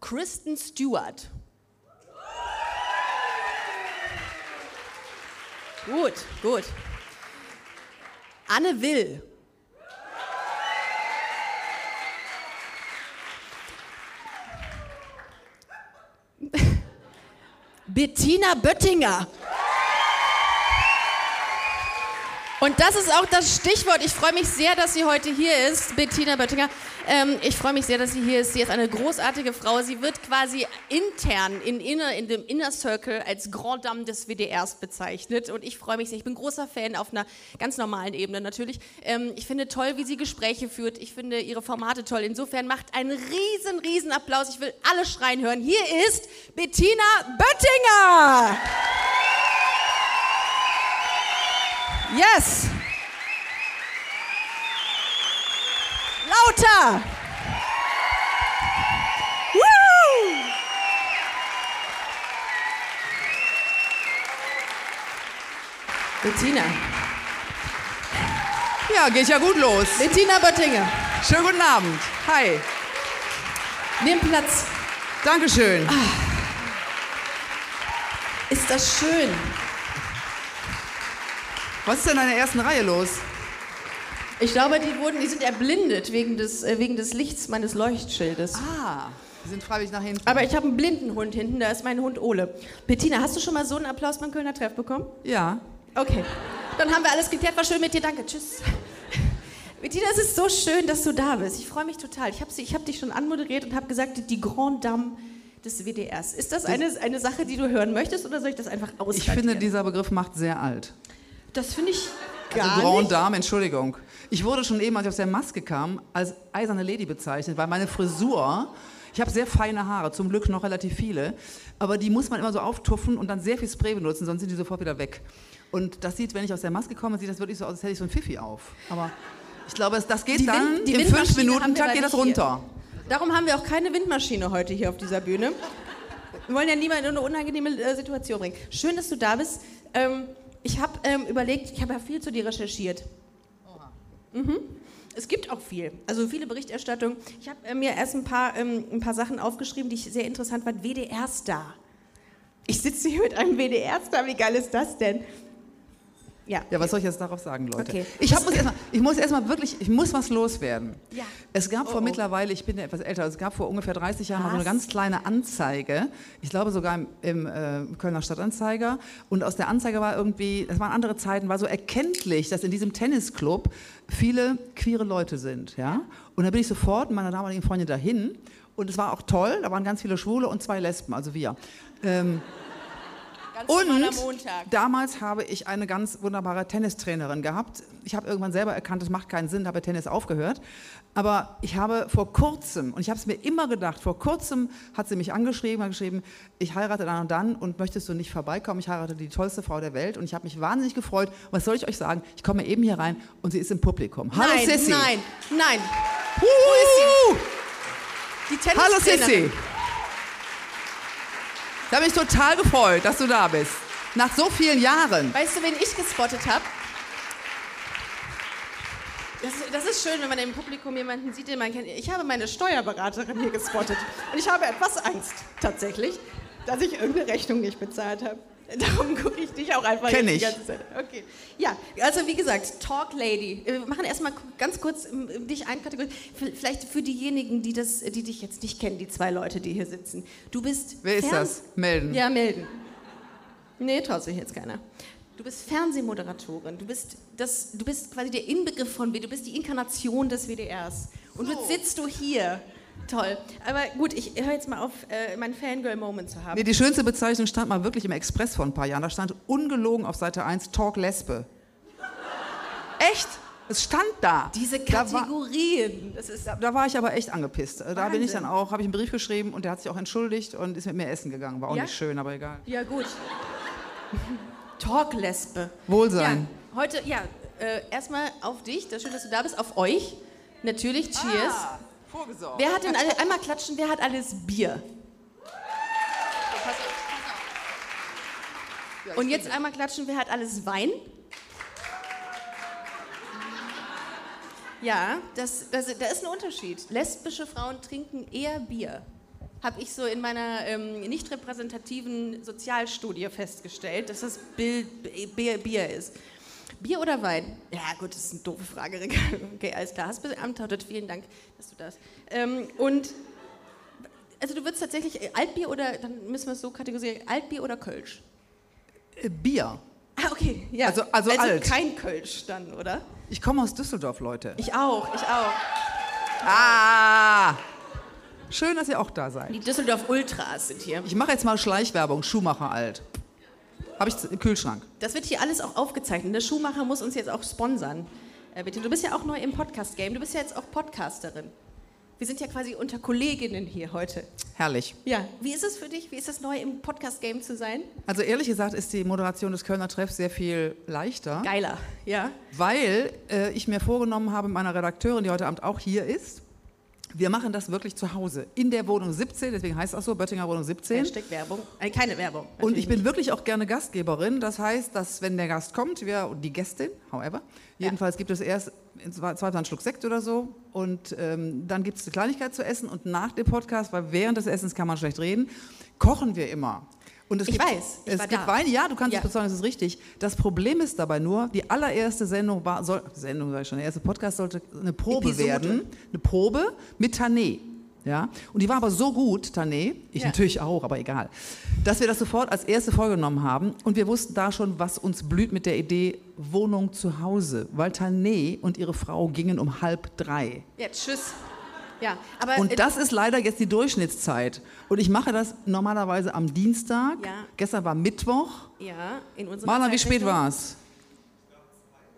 Kristen Stewart. Gut, gut. Anne Will. Bettina Böttinger. Und das ist auch das Stichwort. Ich freue mich sehr, dass sie heute hier ist, Bettina Böttinger. Ähm, ich freue mich sehr, dass sie hier ist. Sie ist eine großartige Frau. Sie wird quasi intern in, inner, in dem Inner Circle als Grand Dame des WDRs bezeichnet. Und ich freue mich sehr. Ich bin großer Fan auf einer ganz normalen Ebene natürlich. Ähm, ich finde toll, wie sie Gespräche führt. Ich finde ihre Formate toll. Insofern macht einen riesen, riesen Applaus. Ich will alle schreien hören. Hier ist Bettina Böttinger. Yes. Lauter. Woo. Bettina. Ja, geht ja gut los. Bettina Böttinger. Schönen guten Abend. Hi. Nimm Platz. Dankeschön. Ist das schön. Was ist denn in der ersten Reihe los? Ich glaube, die wurden, die sind erblindet wegen des, äh, wegen des Lichts meines Leuchtschildes. Ah, die sind freiwillig nach hinten. Aber ich habe einen blinden Hund hinten, da ist mein Hund Ole. Bettina, hast du schon mal so einen Applaus beim Kölner Treff bekommen? ja. Okay. Dann haben wir alles geklärt. War schön mit dir. Danke. Tschüss. Bettina, es ist so schön, dass du da bist. Ich freue mich total. Ich habe hab dich schon anmoderiert und habe gesagt, die Grand Dame des WDRs. Ist das eine, eine Sache, die du hören möchtest oder soll ich das einfach Ich ausradieren? finde, dieser Begriff macht sehr alt. Das finde ich gar also Grand nicht. Dame, Entschuldigung. Ich wurde schon eben, als ich aus der Maske kam, als eiserne Lady bezeichnet, weil meine Frisur, ich habe sehr feine Haare, zum Glück noch relativ viele, aber die muss man immer so auftuffen und dann sehr viel Spray benutzen, sonst sind die sofort wieder weg. Und das sieht, wenn ich aus der Maske komme, sieht das wirklich so aus, als hätte ich so ein Pfiffi auf. Aber ich glaube, das geht Die dann, Wind- die in fünf Windmaschine haben Minuten wir Takt da geht das hier. runter. Darum haben wir auch keine Windmaschine heute hier auf dieser Bühne. Wir wollen ja niemanden in eine unangenehme äh, Situation bringen. Schön, dass du da bist. Ähm, ich habe ähm, überlegt, ich habe ja viel zu dir recherchiert. Mhm. Es gibt auch viel, also viele Berichterstattung. Ich habe äh, mir erst ein paar, ähm, ein paar Sachen aufgeschrieben, die ich sehr interessant fand. WDR-Star. Ich sitze hier mit einem WDR-Star, wie geil ist das denn? Ja. Ja, was soll ich jetzt darauf sagen, Leute? Okay. Ich, hab, muss erstmal, ich muss erstmal wirklich, ich muss was loswerden. Ja. Es gab Oh, vor oh. mittlerweile, ich bin ja etwas älter, es gab vor ungefähr 30 Jahren so eine Was? ganz kleine Anzeige, ich glaube sogar im, im äh, Kölner Stadtanzeiger. Und aus der Anzeige war irgendwie, das waren andere Zeiten, war so erkenntlich, dass in diesem Tennisclub viele queere Leute sind. Ja? Und da bin ich sofort mit meiner damaligen Freundin dahin. Und es war auch toll, da waren ganz viele Schwule und zwei Lesben, also wir. Ähm, und damals habe ich eine ganz wunderbare Tennistrainerin gehabt. Ich habe irgendwann selber erkannt, das macht keinen Sinn, habe Tennis aufgehört. Aber ich habe vor kurzem, und ich habe es mir immer gedacht, vor kurzem hat sie mich angeschrieben, hat geschrieben, ich heirate dann und dann und möchtest du nicht vorbeikommen? Ich heirate die tollste Frau der Welt und ich habe mich wahnsinnig gefreut. Was soll ich euch sagen? Ich komme eben hier rein und sie ist im Publikum. Hallo nein, Sissi. nein, nein. Huhu. Die Hallo Tennistrainerin. Sissi. Da bin ich total gefreut, dass du da bist. Nach so vielen Jahren. Weißt du, wen ich gespottet habe? Das, das ist schön, wenn man im Publikum jemanden sieht, den man kennt. Ich habe meine Steuerberaterin hier gespottet. Und ich habe etwas Angst, tatsächlich, dass ich irgendeine Rechnung nicht bezahlt habe. Darum gucke ich dich auch einfach Kenn ich. die ganze Zeit. Okay. Ja, also wie gesagt, Talk Lady. Wir machen erstmal ganz kurz ähm, dich einkategorisieren. Vielleicht für diejenigen, die, das, die dich jetzt nicht kennen, die zwei Leute, die hier sitzen. Du bist. Wer ist Fern- das? Melden. ja, melden. Nee, traut sich jetzt keiner. Du bist Fernsehmoderatorin. Du bist, das, du bist quasi der Inbegriff von WDR. Du bist die Inkarnation des WDRs. Und jetzt sitzt du hier. Toll. Aber gut, ich höre jetzt mal auf, äh, meinen Fangirl-Moment zu haben. Nee, die schönste Bezeichnung stand mal wirklich im Express vor ein paar Jahren. Da stand ungelogen auf Seite 1 Talk Lesbe. Echt? Es stand da. Diese Da war, Kategorien. Das ist, da war ich aber echt angepisst. Da bin ich Wahnsinn. dann auch, habe ich einen Brief geschrieben und der hat sich auch entschuldigt und ist mit mir essen gegangen. War auch Ja? nicht schön, aber egal. ja, gut. Talk-Lesbe. Wohlsein. Ja, heute, ja, äh, erstmal auf dich. Das schön, dass du da bist. Auf euch. Natürlich, Cheers. Ah, vorgesorgt. Wer hat denn alle, einmal klatschen, wer hat alles Bier? Und jetzt einmal klatschen, wer hat alles Wein? Ja, das, das, da ist ein Unterschied. Lesbische Frauen trinken eher Bier. habe ich so in meiner ähm, nicht repräsentativen Sozialstudie festgestellt, dass das Bier, Bier ist. Bier oder Wein? Ja, gut, das ist eine doofe Frage. Okay, alles klar, hast du beantwortet. Vielen Dank, dass du das. Ähm, und also du würdest tatsächlich äh, Altbier oder, dann müssen wir es so kategorisieren, Altbier oder Kölsch? Äh, Bier. Ah, okay, ja. Also, also, also alt. kein Kölsch dann, oder? Ich komme aus Düsseldorf, Leute. Ich auch, ich auch. Ah! Schön, dass ihr auch da seid. Die Düsseldorf Ultras sind hier. Ich mache jetzt mal Schleichwerbung. Schumacher alt. Habe ich im Kühlschrank. Das wird hier alles auch aufgezeichnet. Der Schuhmacher muss uns jetzt auch sponsern. Äh, bitte. Du bist ja auch neu im Podcast-Game. Du bist ja jetzt auch Podcasterin. Wir sind ja quasi unter Kolleginnen hier heute. Herrlich. Ja, wie ist es für dich? Wie ist es neu im Podcast-Game zu sein? Also ehrlich gesagt ist die Moderation des Kölner Treffs sehr viel leichter, Geiler, ja. weil äh, ich mir vorgenommen habe, meiner Redakteurin, die heute Abend auch hier ist, wir machen das wirklich zu Hause, in der Wohnung 17, deswegen heißt es auch so, Böttinger Wohnung 17. Hashtag Werbung. Äh, keine Werbung. Und ich bin wirklich auch gerne Gastgeberin. Das heißt, dass wenn der Gast kommt, wir, die Gästin, however, jedenfalls gibt es erst zwei einen Schluck Sekt oder so und ähm, dann gibt es eine Kleinigkeit zu essen und nach dem Podcast, weil während des Essens kann man schlecht reden, kochen wir immer. Und es Ich gibt, weiß, ich es gibt da. Weine, ja, du kannst Ja. es bezeugen, das ist richtig. Das Problem ist dabei nur, die allererste Sendung war, soll, Sendung sag ich schon, der erste Podcast sollte eine Probe Episode. werden, eine Probe mit Tané. Ja? Und die war aber so gut, Tané, ich Ja. natürlich auch, aber egal, dass wir das sofort als erste vorgenommen haben und wir wussten da schon, was uns blüht mit der Idee Wohnung zu Hause, weil Tané und ihre Frau gingen um halb drei. Ja, tschüss. Ja, Und äh, das ist leider jetzt die Durchschnittszeit. Und ich mache das normalerweise am Dienstag. Ja. Gestern war Mittwoch. ja, in unserer Marla, wie spät war es?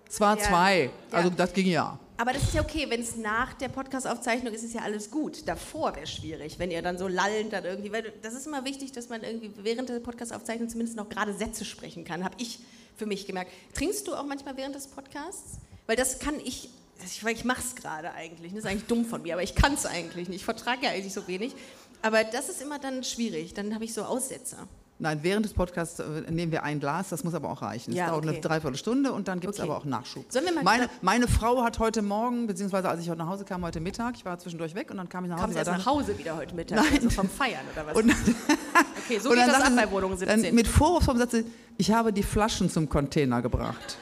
Es war Ja. zwei. Also das ging ja. Aber das ist ja okay, wenn es nach der Podcast-Aufzeichnung ist, ist ja alles gut. Davor wäre schwierig, wenn ihr dann so lallend dann irgendwie, weil das ist immer wichtig, dass man irgendwie während der Podcast-Aufzeichnung zumindest noch gerade Sätze sprechen kann, habe ich für mich gemerkt. Trinkst du auch manchmal während des Podcasts? Weil das kann ich, ich, ich mache es gerade eigentlich, das ist eigentlich dumm von mir, aber ich kann es eigentlich nicht, ich vertrage ja eigentlich so wenig. Aber das ist immer dann schwierig, dann habe ich so Aussetzer. Nein, während des Podcasts äh, nehmen wir ein Glas, das muss aber auch reichen. Es Ja, dauert okay. eine Dreiviertelstunde und dann gibt es Okay. aber auch Nachschub. Meine, meine Frau hat heute Morgen, beziehungsweise als ich heute nach Hause kam, heute Mittag, ich war zwischendurch weg und dann kam ich nach Hause. Kamst du erst nach Hause wieder heute Mittag, Nein. also vom Feiern oder was? Und, okay, so geht das ab sie- bei Wohnung 17. Dann mit Vorwurfsform sagte sie, ich habe die Flaschen zum Container gebracht.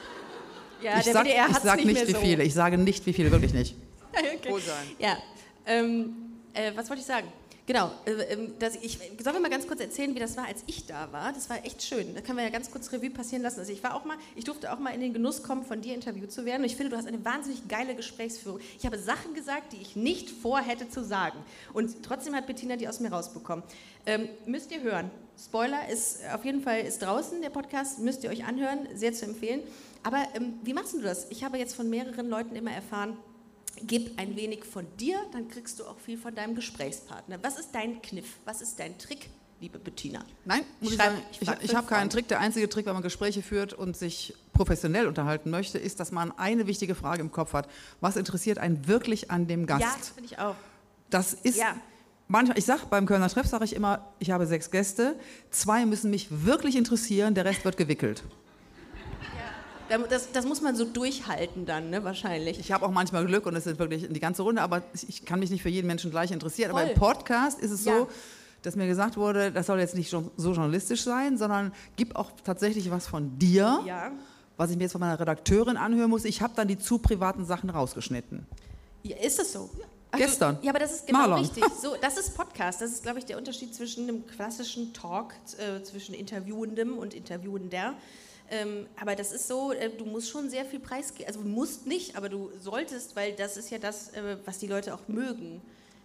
Ja, ich der sag, nicht, nicht, mehr wie so. viele, ich sage nicht, wie viele, wirklich nicht. okay. Wohl sein. Ja, ähm, äh, was wollte ich sagen? Genau, äh, ähm, dass ich, sollen wir mal ganz kurz erzählen, wie das war, als ich da war? Das war echt schön. Da können wir ja ganz kurz Revue passieren lassen. Also ich war auch mal, ich durfte auch mal in den Genuss kommen, von dir interviewt zu werden. Und ich finde, du hast eine wahnsinnig geile Gesprächsführung. Ich habe Sachen gesagt, die ich nicht vorhätte zu sagen. Und trotzdem hat Bettina die aus mir rausbekommen. Ähm, müsst ihr hören. Spoiler ist auf jeden Fall ist draußen, der Podcast, müsst ihr euch anhören, sehr zu empfehlen. Aber ähm, wie machst du das? Ich habe jetzt von mehreren Leuten immer erfahren, gib ein wenig von dir, dann kriegst du auch viel von deinem Gesprächspartner. Was ist dein Kniff? Was ist dein Trick, liebe Bettina? Nein, muss Ich ich, sagen, ich ich, habe keinen. Trick. Der einzige Trick, wenn man Gespräche führt und sich professionell unterhalten möchte, ist, dass man eine wichtige Frage im Kopf hat. Was interessiert einen wirklich an dem Gast? Ja, das finde ich auch. Das ist Ja. manchmal, ich sage beim Kölner Treff, sage ich immer, ich habe sechs Gäste, zwei müssen mich wirklich interessieren, der Rest wird gewickelt. Da- Das, das muss man so durchhalten dann, ne, wahrscheinlich. Ich habe auch manchmal Glück und es sind wirklich die ganze Runde, aber ich kann mich nicht für jeden Menschen gleich interessieren. Aber Voll. im Podcast ist es Ja. so, dass mir gesagt wurde, das soll jetzt nicht so journalistisch sein, sondern gib auch tatsächlich was von dir, Ja. was ich mir jetzt von meiner Redakteurin anhören muss. Ich habe dann die zu privaten Sachen rausgeschnitten. ja, ist es so? Gestern. Ja, aber das ist genau Marlon. richtig. So, das ist Podcast. Das ist, glaube ich, der Unterschied zwischen einem klassischen Talk, äh, zwischen Interviewendem und Interviewender. Ähm, aber das ist so, äh, du musst schon sehr viel preisgeben. Also musst nicht, aber du solltest, weil das ist ja das, äh, was die Leute auch mögen,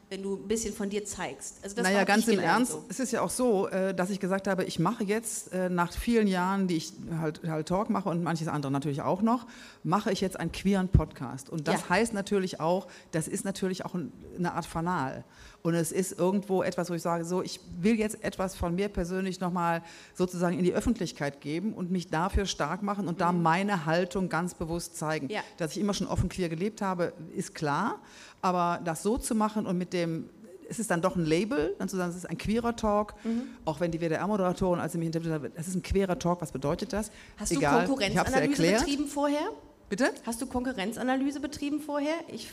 wenn du ein bisschen von dir zeigst. Also das naja, ganz im Ernst, so. es ist ja auch so, äh, dass ich gesagt habe, ich mache jetzt äh, nach vielen Jahren, die ich halt, halt Talk mache und manches andere natürlich auch noch, mache ich jetzt einen queeren Podcast. Und das Ja. heißt natürlich auch, das ist natürlich auch ein- eine Art Fanal. Und es ist irgendwo etwas, wo ich sage, so, ich will jetzt etwas von mir persönlich nochmal sozusagen in die Öffentlichkeit geben und mich dafür stark machen und da meine Haltung ganz bewusst zeigen. Mhm. Ja. Dass ich immer schon offen queer gelebt habe, ist klar. Aber das so zu machen und mit dem, es ist dann doch ein Label, dann zu sagen, es ist ein queerer Talk, Mhm. auch wenn die WDR-Moderatorin, als sie mich interviewt hat, es ist ein queerer Talk, was bedeutet das? Hast Egal, du Konkurrenzanalyse betrieben vorher? Bitte? Hast du Konkurrenzanalyse betrieben vorher? Ich,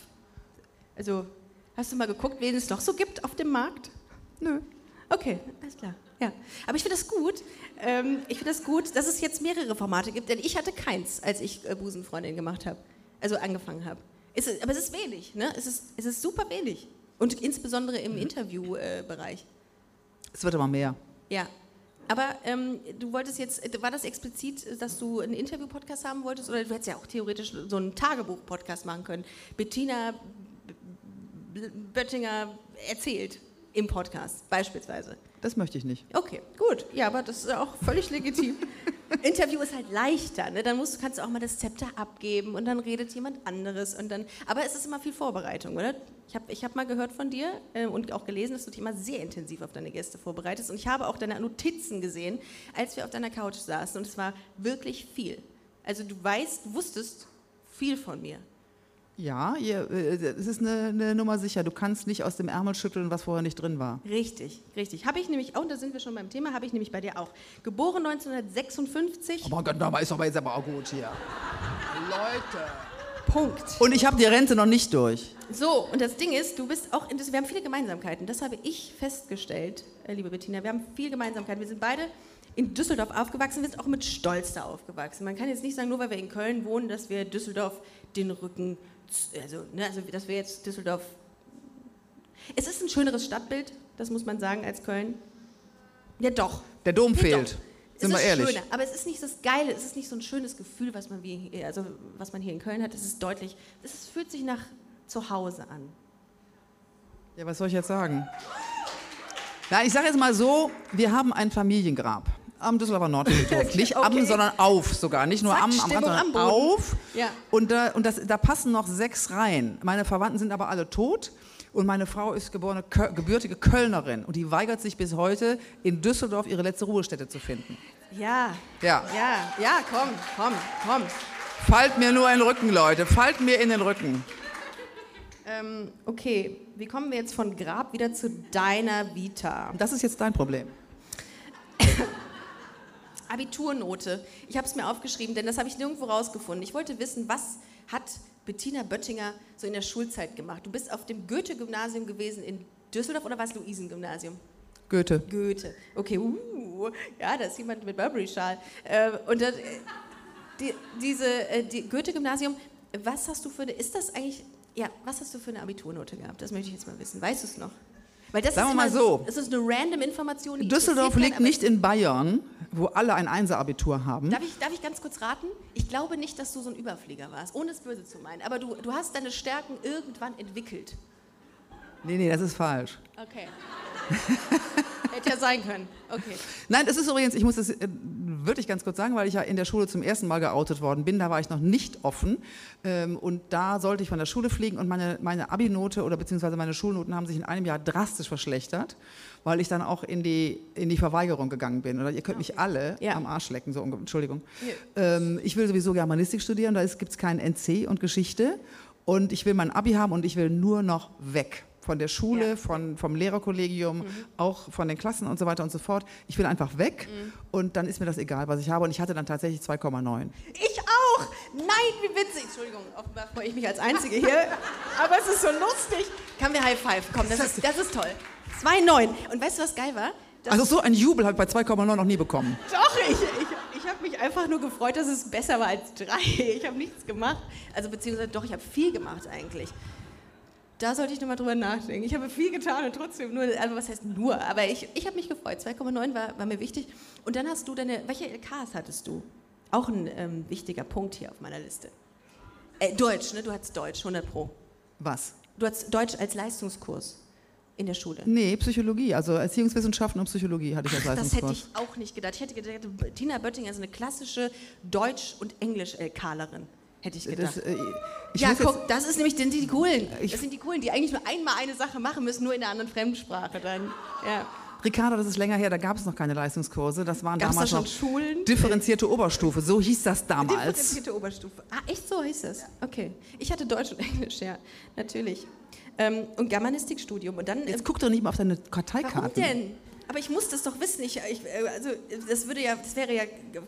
also, hast du mal geguckt, wen es noch so gibt auf dem Markt? Nö. Okay, alles klar. Ja. Aber ich finde das gut. Ähm, ich finde das gut, dass es jetzt mehrere Formate gibt, denn ich hatte keins, als ich äh, Busenfreundin gemacht habe. Also angefangen habe. aber es ist wenig, ne? Es ist, es ist super wenig. Und insbesondere im Interviewbereich. Äh, es wird aber mehr. Ja. Aber ähm, du wolltest jetzt, war das explizit, dass du einen Interview-Podcast haben wolltest? Oder du hättest ja auch theoretisch so einen Tagebuch-Podcast machen können. Bettina Böttinger erzählt im Podcast, beispielsweise. Das möchte ich nicht. Okay, gut. Ja, aber das ist auch völlig legitim. Interview ist halt leichter, ne? Dann musst, kannst du auch mal das Zepter abgeben und dann redet jemand anderes und dann. Aber es ist immer viel Vorbereitung, oder? Ich habe ich hab mal gehört von dir äh, und auch gelesen, dass du dich immer sehr intensiv auf deine Gäste vorbereitest. Und ich habe auch deine Notizen gesehen, als wir auf deiner Couch saßen. Und es war wirklich viel. Also du weißt, du wusstest viel von mir. Ja, ihr, äh, es ist eine, eine, Nummer sicher. Du kannst nicht aus dem Ärmel schütteln, was vorher nicht drin war. Richtig, richtig. Habe ich nämlich, oh, da sind wir schon beim Thema, habe ich nämlich bei dir auch. Geboren 1956. Oh mein Gott, Name ist aber jetzt aber auch gut hier. Leute. Punkt. Und ich habe die Rente noch nicht durch. So, und das Ding ist, du bist auch, wir haben viele Gemeinsamkeiten. Das habe ich festgestellt, äh, liebe Bettina. Wir haben viele Gemeinsamkeiten. Wir sind beide in Düsseldorf aufgewachsen, wir sind auch mit Stolz da aufgewachsen. Man kann jetzt nicht sagen, nur weil wir in Köln wohnen, dass wir Düsseldorf den Rücken also, ne, also das wäre jetzt Düsseldorf. Es ist ein schöneres Stadtbild, das muss man sagen, als Köln. Ja, doch. Der Dom fehlt. Doch. Sind wir ehrlich. Schöner, aber es ist nicht das Geile, es ist nicht so ein schönes Gefühl, was man, wie, also, was man hier in Köln hat. Es ist deutlich, es fühlt sich nach Zuhause an. Ja, was soll ich jetzt sagen? Ja, ich sage jetzt mal so, wir haben ein Familiengrab am Düsseldorfer Nordfriedhof. Nicht okay. am, sondern auf sogar. Nicht nur Zack, am, am Rand, sondern am auf. Ja. Und, da, und das, da passen noch sechs Reihen. Meine Verwandten sind aber alle tot. Und meine Frau ist geborene, gebürtige Kölnerin und die weigert sich bis heute, in Düsseldorf ihre letzte Ruhestätte zu finden. Ja. Ja. Ja, ja, komm, komm, komm. Fallt mir nur in den Rücken, Leute. Fallt mir in den Rücken. Ähm, okay, wie kommen wir jetzt von Grab wieder zu deiner Vita? Das ist jetzt dein Problem. Abiturnote. Ich habe es mir aufgeschrieben, denn das habe ich nirgendwo rausgefunden. Ich wollte wissen, was hat Bettina Böttinger so in der Schulzeit gemacht? Du bist auf dem Goethe-Gymnasium gewesen in Düsseldorf oder war es Luisen-Gymnasium? Goethe. Goethe. Okay, uh, ja, da ist jemand mit Burberry-Schal. Äh, und das, die, diese äh, die Goethe-Gymnasium, was hast du für eine, ist das eigentlich, ja, was hast du für eine Abiturnote gehabt? Das möchte ich jetzt mal wissen. Weißt du es noch? Weil das Sagen ist wir mal so. Das ist eine random Information. Düsseldorf liegt nicht in Bayern, wo alle ein Einser-Abitur haben. Darf ich, darf ich ganz kurz raten? Ich glaube nicht, dass du so ein Überflieger warst, ohne es böse zu meinen. Aber du, du hast deine Stärken irgendwann entwickelt. Nee, nee, das ist falsch. Okay. Hätte ja sein können. Okay. Nein, das ist übrigens, ich muss das äh, wirklich ganz kurz sagen, weil ich ja in der Schule zum ersten Mal geoutet worden bin. Da war ich noch nicht offen. Ähm, und da sollte ich von der Schule fliegen und meine, meine Abi-Note oder beziehungsweise meine Schulnoten haben sich in einem Jahr drastisch verschlechtert, weil ich dann auch in die, in die Verweigerung gegangen bin. Oder ihr könnt mich alle ja. am Arsch lecken, so, Entschuldigung. Ja. Ähm, ich will sowieso Germanistik studieren, da gibt es keinen NC und Geschichte. Und ich will mein Abi haben und ich will nur noch weg von der Schule, ja. von, vom Lehrerkollegium, mhm. auch von den Klassen und so weiter und so fort. Ich will einfach weg mhm. und dann ist mir das egal, was ich habe. Und ich hatte dann tatsächlich 2,9. Ich auch! Nein, wie witzig! Entschuldigung, offenbar freue ich mich als Einzige hier. Aber es ist so lustig. Kann wir High Five? Komm, das ist, das ist toll. 2,9. Und weißt du, was geil war? Das also so ein Jubel habe ich bei 2,9 noch nie bekommen. Doch, ich, ich, ich habe mich einfach nur gefreut, dass es besser war als 3. Ich habe nichts gemacht. Also beziehungsweise doch, ich habe viel gemacht eigentlich da sollte ich nochmal drüber nachdenken. Ich habe viel getan und trotzdem nur, also was heißt nur, aber ich, ich habe mich gefreut. 2,9 war, war mir wichtig. Und dann hast du deine, welche LKs hattest du? Auch ein ähm, wichtiger Punkt hier auf meiner Liste. Äh, Deutsch, ne? Du hattest Deutsch, 100 Pro. Was? Du hattest Deutsch als Leistungskurs in der Schule. Nee, Psychologie, also Erziehungswissenschaften und Psychologie hatte ich als Leistungskurs. Das hätte ich auch nicht gedacht. Ich hätte gedacht, Tina Böttinger ist eine klassische Deutsch- und Englisch-LKlerin. Hätte ich gedacht. Das, äh, ich ja, guck, das ist nämlich, die, die Coolen. Das sind die Coolen, die eigentlich nur einmal eine Sache machen müssen, nur in einer anderen Fremdsprache dann. Ja. Ricardo, das ist länger her, da gab es noch keine Leistungskurse. Das waren Gab's damals da noch Schulen? differenzierte Oberstufe. So hieß das damals. Differenzierte Oberstufe. Ah, echt so hieß das? Okay. Ich hatte Deutsch und Englisch, ja, natürlich. Ähm, und Germanistikstudium. Und dann, Jetzt ähm, guck doch nicht mal auf deine Karteikarte. Warum denn? Aber ich muss das doch wissen. Ich, ich, äh, also das würde ja, das wäre ja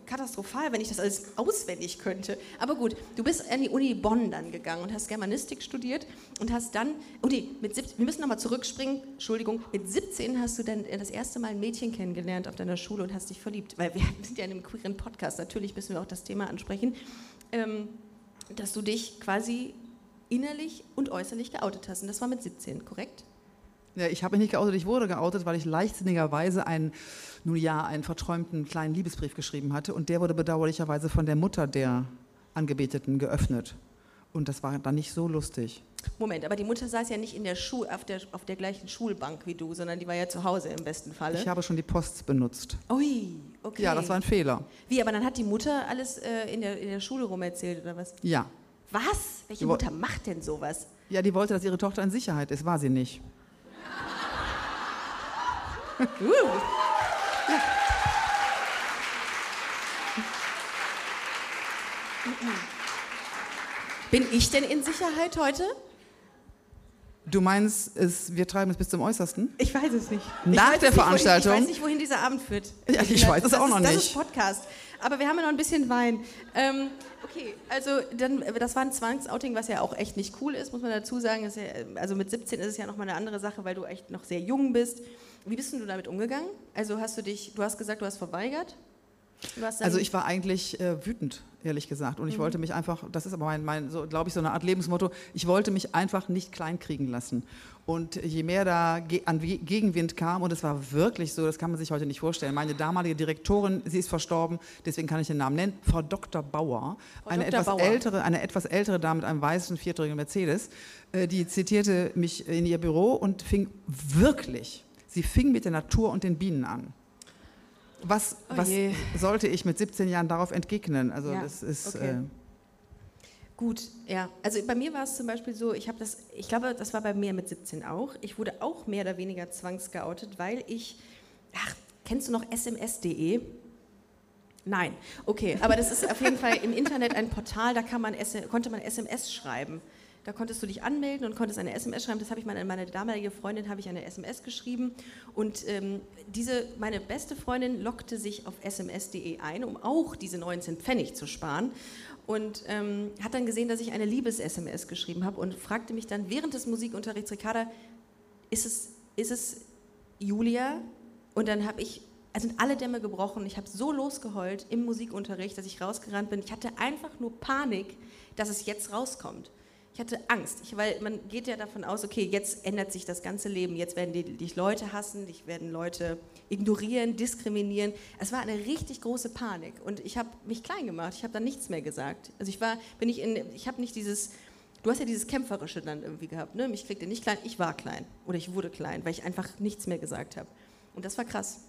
katastrophal, wenn ich das alles auswendig könnte. Aber gut, du bist an die Uni Bonn dann gegangen und hast Germanistik studiert und hast dann, oh nee, mit 17, wir müssen nochmal zurückspringen, Entschuldigung, mit 17 hast du dann das erste Mal ein Mädchen kennengelernt auf deiner Schule und hast dich verliebt. Weil wir sind ja in einem queeren Podcast, natürlich müssen wir auch das Thema ansprechen, ähm, dass du dich quasi innerlich und äußerlich geoutet hast. Und das war mit 17, korrekt? Ja, ich habe mich nicht geoutet, ich wurde geoutet, weil ich leichtsinnigerweise einen, nun ja, einen verträumten kleinen Liebesbrief geschrieben hatte und der wurde bedauerlicherweise von der Mutter der Angebeteten geöffnet. Und das war dann nicht so lustig. Moment, aber die Mutter saß ja nicht in der Schul auf, der, auf der gleichen Schulbank wie du, sondern die war ja zu Hause im besten Falle. Ich habe schon die Post benutzt. Ui, okay. Ja, das war ein Fehler. Wie, aber dann hat die Mutter alles äh, in, der, in der Schule rum erzählt, oder was? Ja. Was? Welche Mutter macht denn sowas? Ja, die wollte, dass ihre Tochter in Sicherheit ist, war sie nicht. Uh. Ja. Bin ich denn in Sicherheit heute? Du meinst, es, wir treiben es bis zum Äußersten? Ich weiß es nicht. Nach ich der nicht, Veranstaltung? Wohin, ich weiß nicht, wohin dieser Abend führt. Ja, ich weiß es auch noch ist, nicht. Das ist Podcast. Aber wir haben ja noch ein bisschen Wein. Ähm, okay, also dann, das war ein Zwangsouting, was ja auch echt nicht cool ist, muss man dazu sagen. Ja, also mit 17 ist es ja nochmal eine andere Sache, weil du echt noch sehr jung bist. Wie bist du damit umgegangen? Also hast du dich, du hast gesagt, du hast verweigert? also ich war eigentlich äh, wütend, ehrlich gesagt. Und ich mhm. wollte mich einfach, das ist aber mein, mein so, glaube ich, so eine Art Lebensmotto, ich wollte mich einfach nicht kleinkriegen lassen. Und je mehr da an Gegenwind kam, und es war wirklich so, das kann man sich heute nicht vorstellen, meine damalige Direktorin, sie ist verstorben, deswegen kann ich den Namen nennen, Frau Dr. Bauer, Frau eine, Dr. etwas Bauer. Ältere, eine etwas ältere Dame mit einem weißen viertürigen Mercedes, äh, die zitierte mich in ihr Büro und fing wirklich, sie fing mit der Natur und den Bienen an was, oh was sollte ich mit 17 Jahren darauf entgegnen? Also ja, das ist. Okay. Äh Gut, ja. Also bei mir war es zum Beispiel so, ich habe das, ich glaube, das war bei mir mit 17 auch. Ich wurde auch mehr oder weniger zwangsgeoutet, weil ich, ach, kennst du noch sms.de? Nein, okay, aber das ist auf jeden Fall im Internet ein Portal, da man, konnte man SMS schreiben. Da konntest du dich anmelden und konntest eine SMS schreiben. Das habe ich meine, meine damalige Freundin habe ich eine SMS geschrieben und ähm, diese meine beste Freundin lockte sich auf sms.de ein, um auch diese 19 Pfennig zu sparen und ähm, hat dann gesehen, dass ich eine Liebes-SMS geschrieben habe und fragte mich dann während des Musikunterrichts, Ricarda, ist es, ist es Julia? Und dann habe ich also sind alle Dämme gebrochen. Ich habe so losgeheult im Musikunterricht, dass ich rausgerannt bin. Ich hatte einfach nur Panik, dass es jetzt rauskommt. Ich hatte Angst, ich, weil man geht ja davon aus, okay, jetzt ändert sich das ganze Leben, jetzt werden dich Leute hassen, dich werden Leute ignorieren, diskriminieren. Es war eine richtig große Panik und ich habe mich klein gemacht, ich habe dann nichts mehr gesagt. Also ich war, bin ich in, ich habe nicht dieses, du hast ja dieses Kämpferische dann irgendwie gehabt, ne? mich kriegte nicht klein, ich war klein oder ich wurde klein, weil ich einfach nichts mehr gesagt habe. Und das war krass.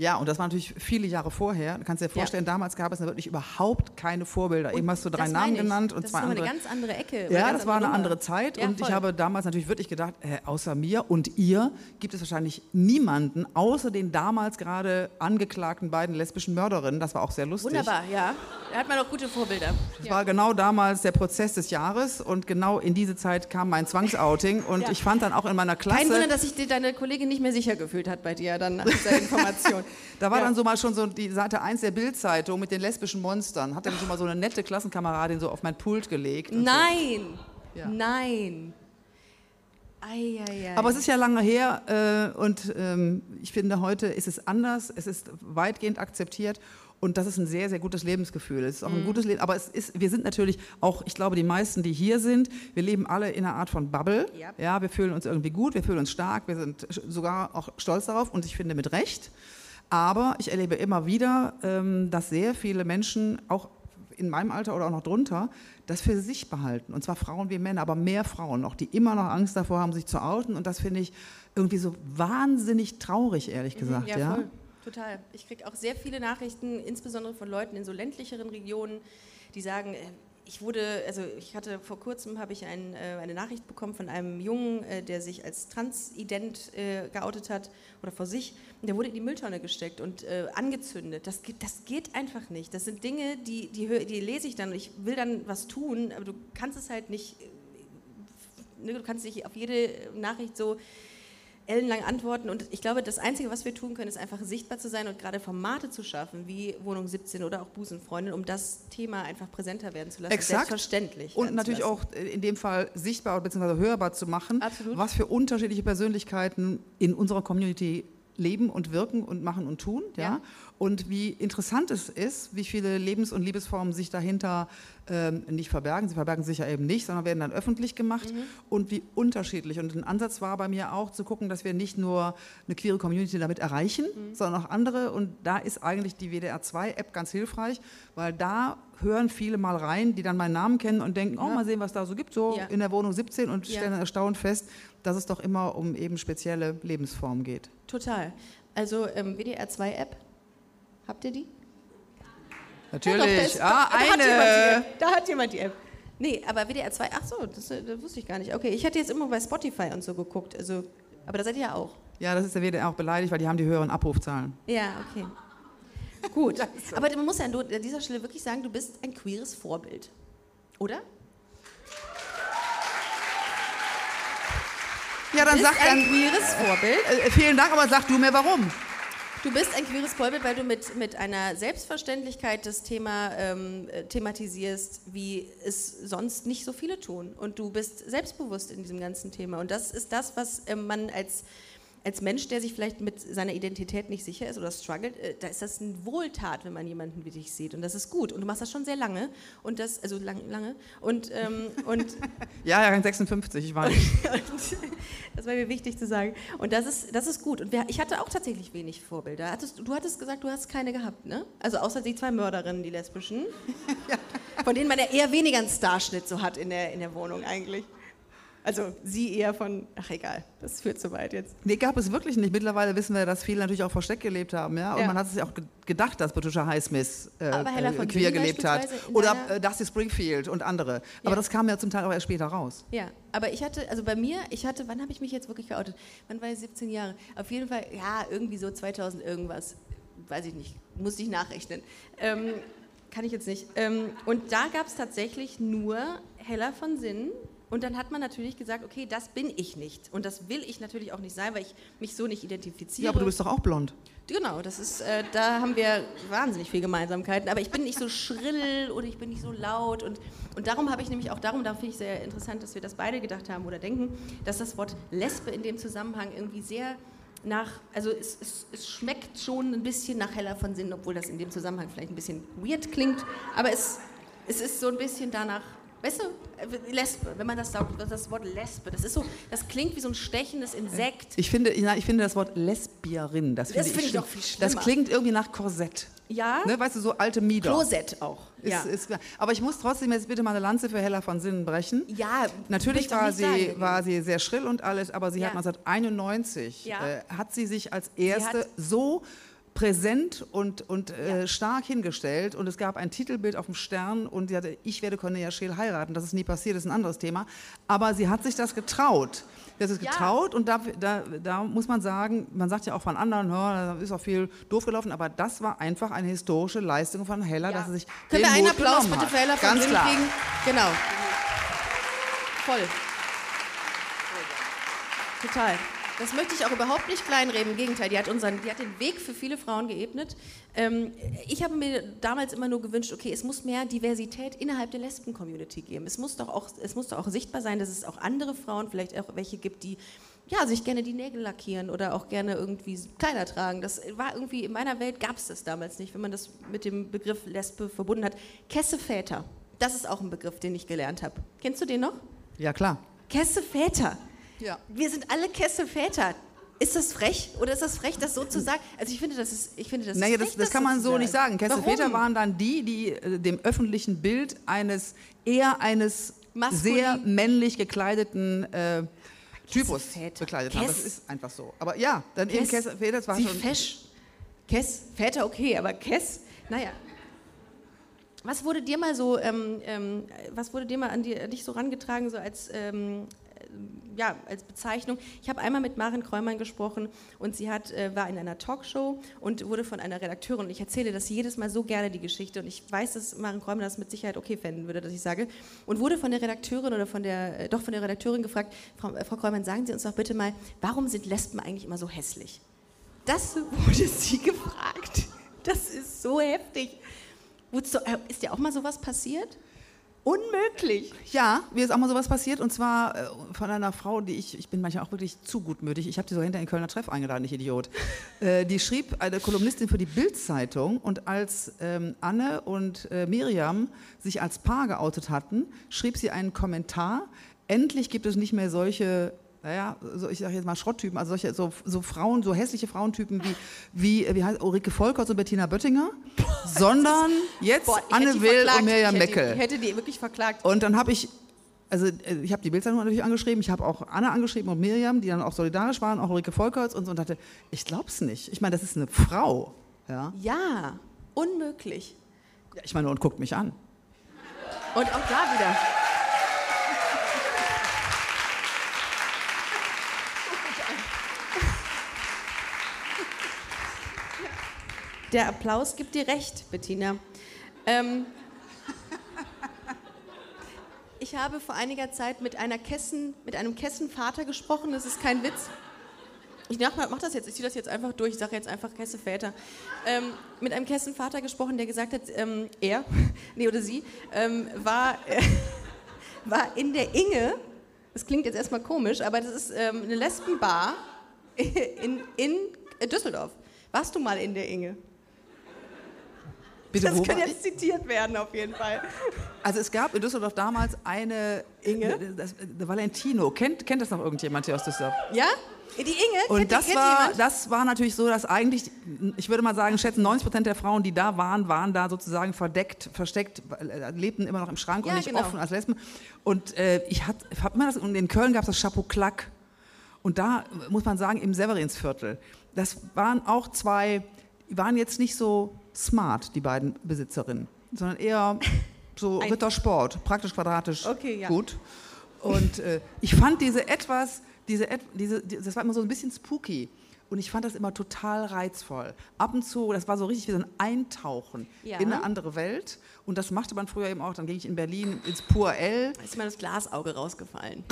Ja, und das war natürlich viele Jahre vorher. Du kannst dir vorstellen, ja. damals gab es wirklich überhaupt keine Vorbilder. Und Eben hast du drei Namen genannt und das zwei andere. Das war eine ganz andere Ecke. Ja, das war eine andere Zeit. Ja, und voll. ich habe damals natürlich wirklich gedacht, äh, außer mir und ihr gibt es wahrscheinlich niemanden, außer den damals gerade angeklagten beiden lesbischen Mörderinnen. Das war auch sehr lustig. Wunderbar, ja. Da hat man auch gute Vorbilder. Das ja. war genau damals der Prozess des Jahres und genau in diese Zeit kam mein Zwangsouting und ich fand dann auch in meiner Klasse... Kein Wunder, dass sich deine Kollegin nicht mehr sicher gefühlt hat bei dir dann nach dieser Information. Da war ja. dann so mal schon so die Seite 1 der Bildzeitung mit den lesbischen Monstern. Hat dann so mal so eine nette Klassenkameradin so auf mein Pult gelegt. Nein, so. ja. nein. Ei, ei, ei. Aber es ist ja lange her äh, und ähm, ich finde, heute ist es anders, es ist weitgehend akzeptiert und das ist ein sehr, sehr gutes Lebensgefühl. Es ist auch ein mhm. gutes Leben, aber es ist, wir sind natürlich auch, ich glaube, die meisten, die hier sind, wir leben alle in einer Art von Bubble. Yep. Ja, wir fühlen uns irgendwie gut, wir fühlen uns stark, wir sind sogar auch stolz darauf und ich finde mit Recht. Aber ich erlebe immer wieder, ähm, dass sehr viele Menschen, auch in meinem Alter oder auch noch drunter, das für sich behalten. Und zwar Frauen wie Männer, aber mehr Frauen noch, die immer noch Angst davor haben, sich zu outen. Und das finde ich irgendwie so wahnsinnig traurig, ehrlich mhm, gesagt. Ja, ja? Voll. Total. Ich kriege auch sehr viele Nachrichten, insbesondere von Leuten in so ländlicheren Regionen, die sagen, äh, ich wurde, also ich hatte vor kurzem habe ich ein, äh, eine Nachricht bekommen von einem Jungen, äh, der sich als Transident äh, geoutet hat oder vor sich. Und der wurde in die Mülltonne gesteckt und äh, angezündet. Das geht, das geht einfach nicht. Das sind Dinge, die, die, die lese ich dann und ich will dann was tun, aber du kannst es halt nicht, äh, ne, du kannst nicht auf jede Nachricht so ellenlang antworten. Und ich glaube, das Einzige, was wir tun können, ist einfach sichtbar zu sein und gerade Formate zu schaffen, wie Wohnung 17 oder auch Busenfreundin, um das Thema einfach präsenter werden zu lassen. Exakt. Selbstverständlich. Und natürlich auch in dem Fall sichtbar bzw. hörbar zu machen, Absolut. was für unterschiedliche Persönlichkeiten in unserer Community leben und wirken und machen und tun. Ja? Ja. Und wie interessant es ist, wie viele Lebens- und Liebesformen sich dahinter ähm, nicht verbergen. Sie verbergen sich ja eben nicht, sondern werden dann öffentlich gemacht. Und wie unterschiedlich. Und ein Ansatz war bei mir auch zu gucken, dass wir nicht nur eine queere Community damit erreichen, sondern auch andere. Und da ist eigentlich die WDR2-App ganz hilfreich, weil da hören viele mal rein, die dann meinen Namen kennen und denken, oh, Ja. mal sehen, was da so gibt, so Ja. in der Wohnung 17 und stellen dann erstaunt fest, dass es doch immer um eben spezielle Lebensformen geht. Total. Also ähm, WDR2-App, habt ihr die? Natürlich. Ja, doch, ah, da, Hat eine. Da hat jemand die App. Nee, aber WDR 2, ach so, das, äh, das wusste ich gar nicht. Okay, ich hatte jetzt immer bei Spotify und so geguckt. Also, aber da seid ihr ja auch. Ja, das ist der WDR auch beleidigt, weil die haben die höheren Abrufzahlen. Ja, okay. Gut. Aber man muss ja an dieser Stelle wirklich sagen, du bist ein queeres Vorbild. Oder? Ja, dann sag ein dann. queeres Vorbild. Äh, vielen Dank, aber sag du mir warum. Du bist ein queeres Vorbild, weil du mit, mit einer Selbstverständlichkeit das Thema ähm, äh, thematisierst, wie es sonst nicht so viele tun. Und du bist selbstbewusst in diesem ganzen Thema. Und das ist das, was ähm, man als, als Mensch, der sich vielleicht mit seiner Identität nicht sicher ist oder struggelt, äh, da ist das eine Wohltat, wenn man jemanden wie dich sieht. Und das ist gut. Und du machst das schon sehr lange. Und das, also lang, lange. Und, ähm, und Ja, ja, 56, ich weiß. das war mir wichtig zu sagen. Und das ist, das ist gut. Und wir, ich hatte auch tatsächlich wenig Vorbilder. Hattest, du hattest gesagt, du hast keine gehabt, ne? Also außer die zwei Mörderinnen, die lesbischen. Von denen man ja eher weniger einen Starschnitt so hat in der, in der Wohnung eigentlich. Also sie eher von, ach egal, das führt zu weit jetzt. Nee, gab es wirklich nicht. Mittlerweile wissen wir, dass viele natürlich auch versteckt gelebt haben. Ja? Und Ja. man hat sich auch ge- gedacht, dass Patricia Highsmith äh, Aber Hella äh, von queer gelebt hat. Oder äh, Dusty Springfield und andere. Aber Ja. das kam ja zum Teil aber erst später raus. Ja, aber ich hatte, also bei mir, ich hatte, wann habe ich mich jetzt wirklich geoutet? Wann war ich 17 Jahre? Auf jeden Fall, ja, irgendwie so 2000 irgendwas, weiß ich nicht, musste ich nachrechnen. Ähm, kann ich jetzt nicht. Ähm, und da gab es tatsächlich nur Hella von Sinnen. Und dann hat man natürlich gesagt, okay, das bin ich nicht. Und das will ich natürlich auch nicht sein, weil ich mich so nicht identifiziere. Ja, aber du bist doch auch blond. Genau, das ist, äh, da haben wir wahnsinnig viele Gemeinsamkeiten. Aber ich bin nicht so schrill oder ich bin nicht so laut. Und, und darum habe ich nämlich auch darum, da finde ich sehr interessant, dass wir das beide gedacht haben oder denken, dass das Wort Lesbe in dem Zusammenhang irgendwie sehr nach, also es, es, es schmeckt schon ein bisschen nach Heller von Sinn, obwohl das in dem Zusammenhang vielleicht ein bisschen weird klingt. Aber es, es ist so ein bisschen danach. Weißt du, äh, Lesbe, wenn man das sagt, das Wort Lesbe, das ist so, das klingt wie so ein stechendes Insekt. Ich finde, ich finde das Wort Lesbierin, das finde Das ich, finde ich viel Das schlimmer. klingt irgendwie nach Korsett. Ja, Ne, weißt du, so alte Mieder. Klosett auch. Ist, ja. ist, aber ich muss trotzdem jetzt bitte mal eine Lanze für Hella von Sinnen brechen. Ja, Natürlich war sie, sagen. war sie sehr schrill und alles, aber sie Ja. hat 1991, Ja. äh, hat sie sich als erste hat- so präsent und, und äh, Ja. stark hingestellt und es gab ein Titelbild auf dem Stern und sie hatte, ich werde Cornelia Scheel heiraten, das ist nie passiert, das ist ein anderes Thema, aber sie hat sich das getraut. Sie hat es Ja. getraut und da, da, da muss man sagen, man sagt ja auch von anderen, da ist auch viel doof gelaufen, aber das war einfach eine historische Leistung von Hella, Ja. dass sie sich Können den wir einen Mut Applaus bitte für Hella von Ganz Sinn klar. kriegen? Genau. Voll. Total. Das möchte ich auch überhaupt nicht kleinreden. Im Gegenteil, die hat, unseren, die hat den Weg für viele Frauen geebnet. Ähm, ich habe mir damals immer nur gewünscht, okay, es muss mehr Diversität innerhalb der Lesben-Community geben. Es muss, doch auch, es muss doch auch sichtbar sein, dass es auch andere Frauen, vielleicht auch welche gibt, die ja, sich gerne die Nägel lackieren oder auch gerne irgendwie Kleider tragen. Das war irgendwie, in meiner Welt gab es das damals nicht, wenn man das mit dem Begriff Lesbe verbunden hat. Kesseväter, das ist auch ein Begriff, den ich gelernt habe. Kennst du den noch? Ja, klar. Kesseväter. Ja. Wir sind alle Kesseväter. Ist das frech oder ist das frech, das so zu sagen? Also ich finde, das ist, ich finde, das Naja, ist das, frech, das kann man so nicht sagen. Kessel Warum? Väter waren dann die, die äh, dem öffentlichen Bild eines eher eines Maskulin- sehr männlich gekleideten äh, Typus Kesselväter. bekleidet haben. Das ist einfach so. Aber ja, dann eben Kess- Kessel Väter, das war Sie schon. fesch. Kess, Väter okay, aber Kess, naja. Was wurde dir mal so, ähm, ähm, was wurde dir mal an, die, an dich so rangetragen, so als, ähm, ja, als Bezeichnung. Ich habe einmal mit Maren Kräumann gesprochen und sie hat, äh, war in einer Talkshow und wurde von einer Redakteurin, und ich erzähle das jedes Mal so gerne, die Geschichte, und ich weiß, dass Maren Kräumann das mit Sicherheit okay fänden würde, dass ich sage, und wurde von der Redakteurin oder von der, äh, doch von der Redakteurin gefragt, Frau, äh, Frau Kräumann, sagen Sie uns doch bitte mal, warum sind Lesben eigentlich immer so hässlich? Das wurde sie gefragt. Das ist so heftig. Äh, ist dir auch mal sowas passiert? Unmöglich. Ja, mir ist auch mal sowas passiert und zwar äh, von einer Frau, die ich, ich bin manchmal auch wirklich zu gutmütig. Ich habe die so hinter den Kölner Treff eingeladen, ich Idiot. Äh, die schrieb eine Kolumnistin für die Bild-Zeitung und als ähm, Anne und äh, Miriam sich als Paar geoutet hatten, schrieb sie einen Kommentar. Endlich gibt es nicht mehr solche naja, so, ich sage jetzt mal Schrotttypen, also solche so, so Frauen, so hässliche Frauentypen wie, wie, äh, wie heißt Ulrike Volkers und Bettina Böttinger, sondern jetzt boah, Anne Will und Mirjam Meckel. Ich hätte die wirklich verklagt. Und dann habe ich, also äh, ich habe die Bildzeitung natürlich angeschrieben, ich habe auch Anne angeschrieben und Mirjam, die dann auch solidarisch waren, auch Ulrike Volkers und so und dachte, ich glaube es nicht. Ich meine, das ist eine Frau. Ja, ja unmöglich. Ja, ich meine, und guckt mich an. Und auch da wieder. Der Applaus gibt dir recht, Bettina. Ähm, ich habe vor einiger Zeit mit, einer Kessen, mit einem Kessenvater gesprochen, das ist kein Witz. Ich mach, das jetzt, ich ziehe das jetzt einfach durch, ich sage jetzt einfach Kesseväter. Ähm, mit einem Kessenvater gesprochen, der gesagt hat, ähm, er, nee oder sie, ähm, war, äh, war in der Inge, das klingt jetzt erstmal komisch, aber das ist ähm, eine Lesbenbar in, in Düsseldorf. Warst du mal in der Inge? Bitte, das kann jetzt zitiert werden, auf jeden Fall. Also es gab in Düsseldorf damals eine Inge, das, das Valentino. Kennt, kennt das noch irgendjemand hier aus Düsseldorf? Ja? Die Inge? Und kennt, das, kennt war, das war natürlich so, dass eigentlich, ich würde mal sagen, schätzen 90 Prozent der Frauen, die da waren, waren da sozusagen verdeckt, versteckt, äh, lebten immer noch im Schrank ja, und nicht genau. offen als Lesben. Und äh, ich habe immer das, und in Köln gab es das Chapeau Clac. Und da muss man sagen, im Severinsviertel. Das waren auch zwei, waren jetzt nicht so smart, die beiden Besitzerinnen, sondern eher so Rittersport, praktisch quadratisch okay, ja. gut. Und äh, ich fand diese etwas, diese, diese, das war immer so ein bisschen spooky. Und ich fand das immer total reizvoll. Ab und zu, das war so richtig wie so ein Eintauchen ja. in eine andere Welt. Und das machte man früher eben auch. Dann ging ich in Berlin ins Pur L. Da ist mir das Glasauge rausgefallen.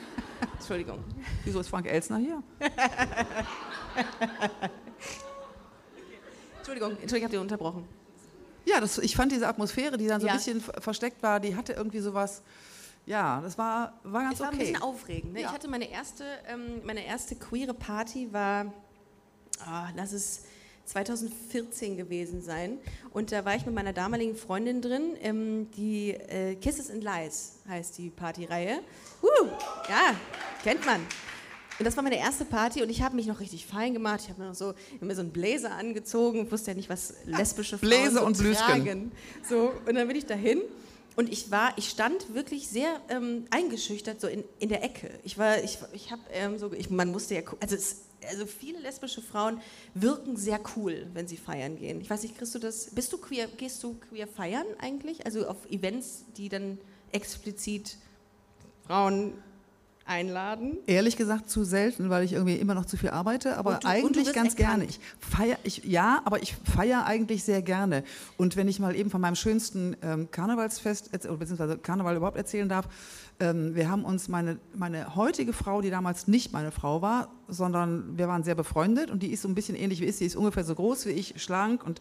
Entschuldigung. Wieso ist Frank Elsner hier? Entschuldigung, Entschuldigung, ich habe dich unterbrochen. Ja, das, ich fand diese Atmosphäre, die dann so ja. ein bisschen versteckt war, die hatte irgendwie sowas. Ja, das war, war ganz es war okay. ein bisschen aufregend. Ne? Ja. Ich hatte meine erste, ähm, meine erste queere Party war, oh, lass es 2014 gewesen sein. Und da war ich mit meiner damaligen Freundin drin. Ähm, die äh, Kisses and Lies heißt die Partyreihe. Uh, ja, kennt man. Und das war meine erste Party und ich habe mich noch richtig fein gemacht. Ich habe mir noch so, mir so einen Blazer angezogen, wusste ja nicht, was lesbische Frauen Bläser so und tragen. So, und dann bin ich dahin und ich war, ich stand wirklich sehr ähm, eingeschüchtert so in, in der Ecke. Ich war, ich, ich habe ähm, so, ich, man musste ja, also, es, also viele lesbische Frauen wirken sehr cool, wenn sie feiern gehen. Ich weiß nicht, kriegst du das, bist du queer, gehst du queer feiern eigentlich? Also auf Events, die dann explizit Frauen einladen? Ehrlich gesagt zu selten, weil ich irgendwie immer noch zu viel arbeite, aber du, eigentlich ganz erkannt. gerne. Ich feier, ich, ja, aber ich feiere eigentlich sehr gerne. Und wenn ich mal eben von meinem schönsten ähm, Karnevalsfest, beziehungsweise Karneval überhaupt erzählen darf, ähm, wir haben uns meine, meine heutige Frau, die damals nicht meine Frau war, sondern wir waren sehr befreundet und die ist so ein bisschen ähnlich wie ich, sie ist ungefähr so groß wie ich, schlank und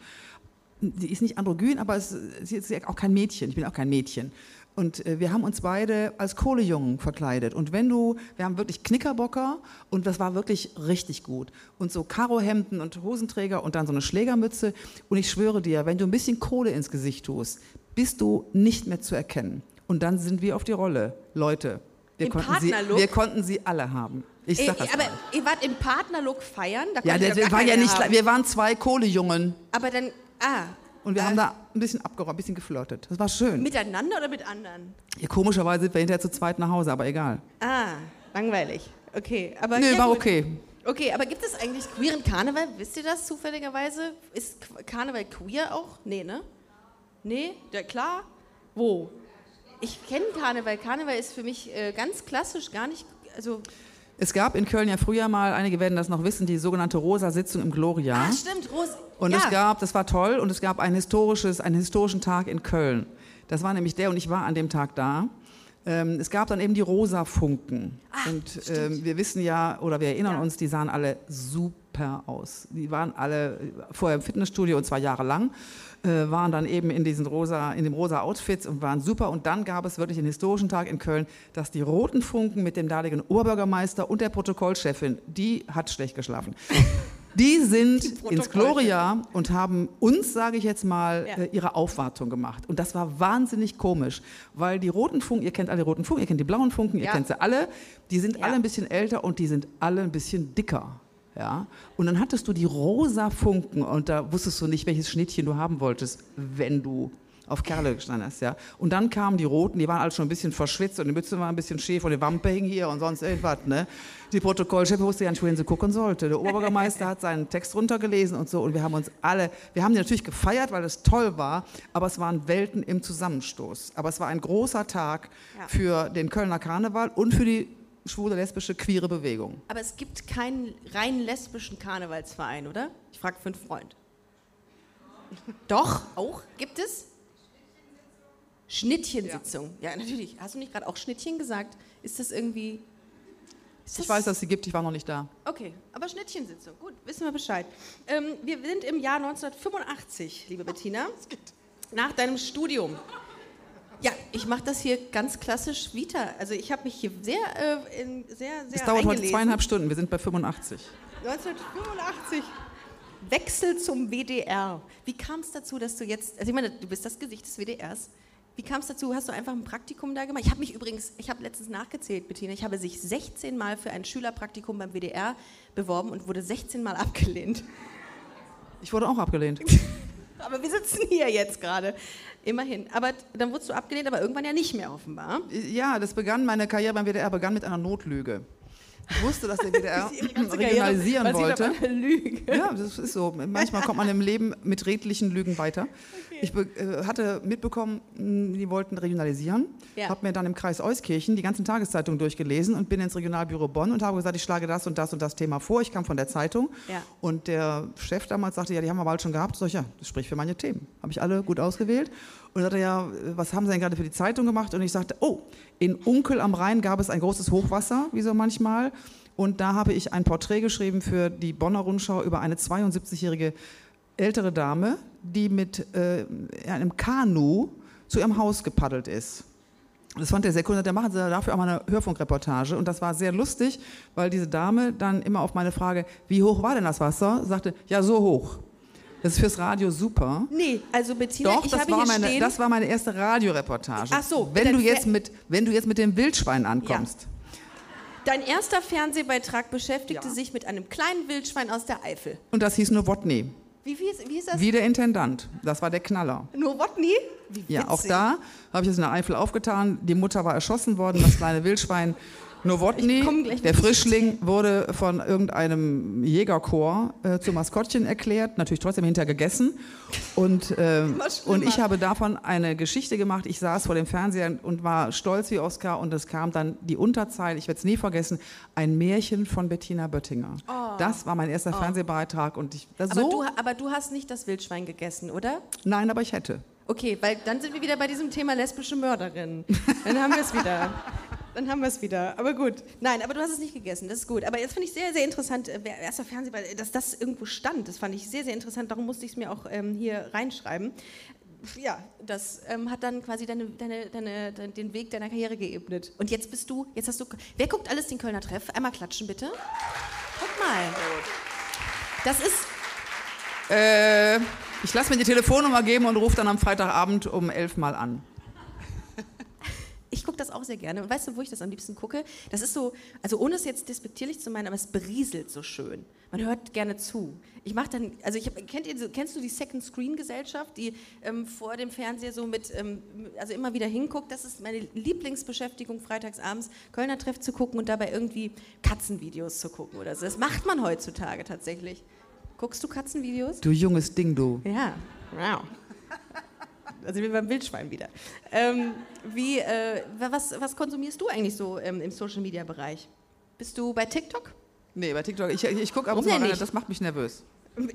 sie ist nicht androgyn, aber es, sie ist auch kein Mädchen. Ich bin auch kein Mädchen. Und äh, wir haben uns beide als Kohlejungen verkleidet. Und wenn du, wir haben wirklich Knickerbocker und das war wirklich richtig gut. Und so Karohemden und Hosenträger und dann so eine Schlägermütze. Und ich schwöre dir, wenn du ein bisschen Kohle ins Gesicht tust, bist du nicht mehr zu erkennen. Und dann sind wir auf die Rolle. Leute, wir, konnten sie, wir konnten sie alle haben. Ich sag das aber mal. ihr wart im Partnerlook feiern? Da ja, der, war ja nicht, haben. wir waren zwei Kohlejungen. Aber dann, ah, und wir äh, haben da ein bisschen abgeräumt, ein bisschen geflirtet. Das war schön. Miteinander oder mit anderen? Ja, komischerweise sind wir hinterher zu zweit nach Hause, aber egal. Ah, langweilig. Okay, aber. Nee, war gut. okay. Okay, aber gibt es eigentlich queeren Karneval? Wisst ihr das zufälligerweise? Ist Karneval queer auch? Nee, ne? Nee? Ja, klar. Wo? Ich kenne Karneval. Karneval ist für mich äh, ganz klassisch gar nicht also Es gab in Köln ja früher mal, einige werden das noch wissen, die sogenannte Rosa-Sitzung im Gloria. Ah, stimmt, Ros Und ja. es gab, das war toll, und es gab ein historisches, einen historischen Tag in Köln. Das war nämlich der, und ich war an dem Tag da. Ähm, es gab dann eben die Rosa-Funken. Ah, und ähm, wir wissen ja, oder wir erinnern Ja. uns, die sahen alle super aus. Die waren alle vorher im Fitnessstudio und zwar jahrelang, äh, waren dann eben in, diesen rosa, in dem rosa Outfits und waren super. Und dann gab es wirklich einen historischen Tag in Köln, dass die roten Funken mit dem damaligen Oberbürgermeister und der Protokollchefin, die hat schlecht geschlafen. Die sind ins Protokollchefin. Gloria und haben uns, sage ich jetzt mal, Ja. äh, ihre Aufwartung gemacht. Und das war wahnsinnig komisch, weil die roten Funken, ihr kennt alle roten Funken, ihr kennt die blauen Funken, ihr Ja. kennt sie alle, die sind Ja. alle ein bisschen älter und die sind alle ein bisschen dicker. Ja? Und dann hattest du die rosa Funken und da wusstest du nicht, welches Schnittchen du haben wolltest, wenn du auf Kerle gestanden hast. Ja? Und dann kamen die roten, die waren alle schon ein bisschen verschwitzt und die Mütze war ein bisschen schief und die Wampe hing hier und sonst irgendwas. Ne? Die Protokollchefin wusste ja nicht, wohin sie gucken sollte. Der Oberbürgermeister hat seinen Text runtergelesen und so und wir haben uns alle, wir haben die natürlich gefeiert, weil es toll war, aber es waren Welten im Zusammenstoß. Aber es war ein großer Tag Ja. für den Kölner Karneval und für die schwule, lesbische, queere Bewegung. Aber es gibt keinen rein lesbischen Karnevalsverein, oder? Ich frage für einen Freund. Doch, auch? Gibt es? Schnittchensitzung. Ja. natürlich. Hast du nicht gerade auch Schnittchen gesagt? Ist das irgendwie. Ist Ich weiß, dass es sie gibt, ich war noch nicht da. Okay, aber Schnittchensitzung. Gut, wissen wir Bescheid. Ähm, wir sind im Jahr 1985, liebe Bettina. Nach deinem Studium. Ja, ich mache das hier ganz klassisch Vita. Also ich habe mich hier sehr, äh, in, sehr, sehr Es dauert heute zweieinhalb Stunden, wir sind bei 85. 1985. Wechsel zum WDR. Wie kam es dazu, dass du jetzt, also ich meine, du bist das Gesicht des WDRs. Wie kam es dazu? Hast du einfach ein Praktikum da gemacht? Ich habe mich übrigens, ich habe letztens nachgezählt, Bettina, ich habe sich 16 Mal für ein Schülerpraktikum beim WDR beworben und wurde 16 Mal abgelehnt. Ich wurde auch abgelehnt. Aber wir sitzen hier jetzt gerade. Immerhin. Aber dann wurdest du abgelehnt, aber irgendwann ja nicht mehr offenbar. Ja, das begann, meine Karriere beim WDR begann mit einer Notlüge. Ich wusste, dass der WDR Karriere regionalisieren wollte. auf einer Lüge. Ja, das ist so. Manchmal kommt man im Leben mit redlichen Lügen weiter. Ich äh, hatte mitbekommen, mh, die wollten regionalisieren. Ja. Habe mir dann im Kreis Euskirchen die ganzen Tageszeitungen durchgelesen und bin ins Regionalbüro Bonn und habe gesagt, ich schlage das und das und das Thema vor. Ich kam von der Zeitung. Ja. Und der Chef damals sagte, ja, die haben wir bald schon gehabt. Sag ich, ja, das spricht für meine Themen. Habe ich alle gut ausgewählt. Und er sagte, ja, was haben Sie denn gerade für die Zeitung gemacht? Und ich sagte, oh, in Unkel am Rhein gab es ein großes Hochwasser, wie so manchmal. Und da habe ich ein Porträt geschrieben für die Bonner Rundschau über eine 72-jährige ältere Dame, die mit äh, einem Kanu zu ihrem Haus gepaddelt ist. Das fand er sehr cool. Der machen Sie dafür auch mal eine Hörfunkreportage. Und das war sehr lustig, weil diese Dame dann immer auf meine Frage, wie hoch war denn das Wasser, sagte, ja, so hoch. Das ist fürs Radio super. Nee, also Bettina, Doch, ich das habe war, hier meine, stehen, das war meine erste Radioreportage. Ach so, wenn du, jetzt mit, wenn du jetzt mit dem Wildschwein ankommst. dein erster Fernsehbeitrag beschäftigte Ja. sich mit einem kleinen Wildschwein aus der Eifel. Und das hieß Nowotny. Wie, wie, wie ist das? Wie der Intendant. Das war der Knaller. Nowotny? Wie Ja, auch da habe ich es in der Eifel aufgetan. Die Mutter war erschossen worden, das kleine Wildschwein Nowotny, der. Frischling, wurde von irgendeinem Jägerchor äh, zum Maskottchen erklärt, natürlich trotzdem hinterher gegessen. Und, schlimmer. und ich habe davon eine Geschichte gemacht. Ich saß vor dem Fernseher und war stolz wie Oskar und es kam dann die Unterzeile, ich werde es nie vergessen, ein Märchen von Bettina Böttinger. Das war mein erster Fernsehbeitrag und ich, das Oh. Aber, so, du, aber du hast nicht das Wildschwein gegessen, oder? nein, aber ich hätte. Okay, weil dann sind wir wieder bei diesem Thema lesbische Mörderin. Dann haben wir es wieder. Dann haben wir es wieder. Aber gut. Nein, aber du hast es nicht gegessen. Das ist gut. Aber jetzt finde ich sehr, sehr interessant, äh, erster Fernsehball, dass das irgendwo stand. Das fand ich sehr, sehr interessant. Darum musste ich es mir auch ähm, hier reinschreiben. Ja, das ähm, hat dann quasi deine, deine, deine, dein- den Weg deiner Karriere geebnet. Und jetzt bist du, jetzt hast du, wer guckt alles den Kölner Treff? Einmal klatschen bitte. Guck mal. Das ist, Äh, ich lasse mir die Telefonnummer geben und rufe dann am Freitagabend um elf mal an. Ich gucke das auch sehr gerne. Und weißt du, wo ich das am liebsten gucke? Das ist so, also ohne es jetzt despektierlich zu meinen, aber es berieselt so schön. Man hört gerne zu. Ich mache dann, also ich hab, kennt ihr, kennst du die Second Screen Gesellschaft, die ähm, vor dem Fernseher so mit, ähm, also immer wieder hinguckt? Das ist meine Lieblingsbeschäftigung, freitagsabends Kölner Treff zu gucken und dabei irgendwie Katzenvideos zu gucken oder so. Das macht man heutzutage tatsächlich. Guckst du Katzenvideos? Du junges Ding, du. Ja, wow. Also wir beim Wildschwein wieder. Ähm, wie, äh, was, was konsumierst du eigentlich so ähm, im Social Media Bereich? Bist du bei TikTok? Nee, bei TikTok. Ich, ich gucke ab und zu mal rein, das macht mich nervös.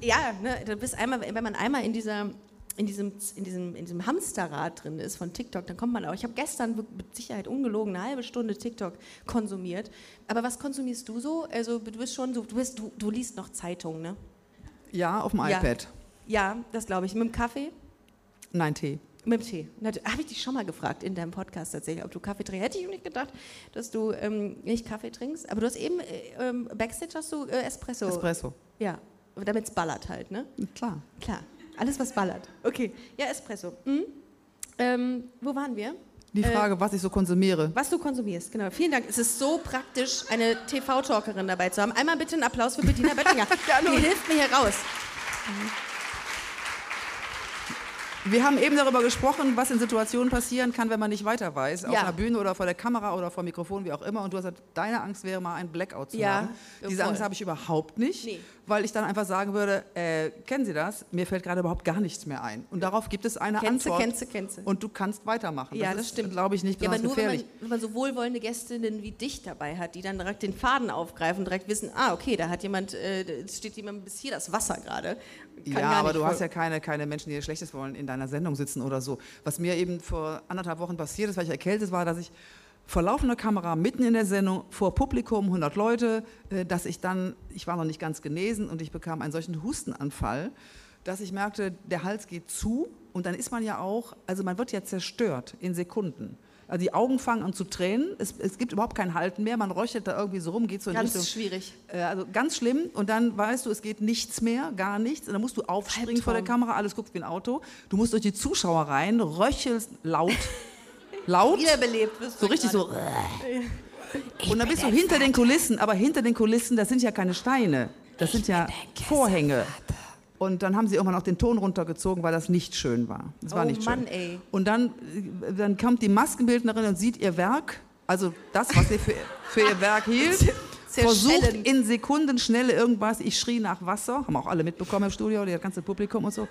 Ja, ne, du bist einmal, wenn man einmal in dieser in diesem, in, diesem, in diesem Hamsterrad drin ist von TikTok, dann kommt man auch. Ich habe gestern mit Sicherheit ungelogen eine halbe Stunde TikTok konsumiert. Aber was konsumierst du so? Also du bist schon so, du, bist, du, du liest noch Zeitungen, ne? Ja, auf dem Ja. iPad. Ja, das glaube ich. Mit dem Kaffee? Nein, Tee. Mit dem Tee. Habe ich dich schon mal gefragt in deinem Podcast tatsächlich, ob du Kaffee trinkst. Hätte ich nicht gedacht, dass du ähm, nicht Kaffee trinkst. Aber du hast eben, äh, ähm, Backstage hast du äh, Espresso. Espresso. Ja, damit es ballert halt, ne? Klar. Klar, alles was ballert. Okay, ja, Espresso. Mhm. Ähm, wo waren wir? Die Äh, Frage, was ich so konsumiere. Was du konsumierst, genau. Vielen Dank. Es ist so praktisch, eine TV-Talkerin dabei zu haben. Einmal bitte einen Applaus für Bettina Böttinger. Die hilft mir hier raus. Wir haben eben darüber gesprochen, was in Situationen passieren kann, wenn man nicht weiter weiß. Auf Ja. einer Bühne oder vor der Kamera oder vor dem Mikrofon, wie auch immer. Und du hast gesagt, deine Angst wäre mal ein Blackout zu Ja, haben. Diese voll. Angst habe ich überhaupt nicht, Nee. Weil ich dann einfach sagen würde, äh, kennen Sie das? Mir fällt gerade überhaupt gar nichts mehr ein. Und darauf gibt es eine Kennst Antwort. kennst du, kennst du. Und du kannst weitermachen. Ja, das, das stimmt. glaube ich, nicht Ja, aber besonders nur, wenn man, gefährlich. wenn man so wohlwollende Gästinnen wie dich dabei hat, die dann direkt den Faden aufgreifen, direkt wissen, ah, okay, da hat jemand, äh, steht jemand bis hier das Wasser gerade. Ja, aber du hast ja keine, keine Menschen, die dir Schlechtes wollen, in deiner Sendung sitzen oder so. Was mir eben vor anderthalb Wochen passiert ist, weil ich erkältet war, dass ich vor laufender Kamera mitten in der Sendung vor Publikum, 100 Leute, äh, dass ich dann, ich war noch nicht ganz genesen und ich bekam einen solchen Hustenanfall, dass ich merkte, der Hals geht zu und dann ist man ja auch, also man wird ja zerstört in Sekunden. Also die Augen fangen an zu tränen, es, es gibt überhaupt kein Halten mehr, man röchelt da irgendwie so rum, geht so in Ganz Richtung... schwierig. Äh, Also ganz schlimm. Und dann weißt du, es geht nichts mehr, gar nichts. Und dann musst du aufspringen vor der. Kamera, alles guckt wie ein Auto. Du musst durch die Zuschauer rein, röchelst laut, laut, Wiederbelebt wirst du so richtig so. Und dann bist du hinter den Kulissen, aber hinter den Kulissen, das sind ja keine Steine, das sind ja Vorhänge. Und dann haben sie irgendwann auch den Ton runtergezogen, weil das nicht schön war. Das war Oh nicht Mann, schön. ey. Und dann, dann kommt die Maskenbildnerin und sieht ihr Werk, also das, was sie für, für ihr Werk hielt, versucht in Sekundenschnelle irgendwas. Ich schrie nach Wasser, haben auch alle mitbekommen im Studio, das ganze Publikum und so.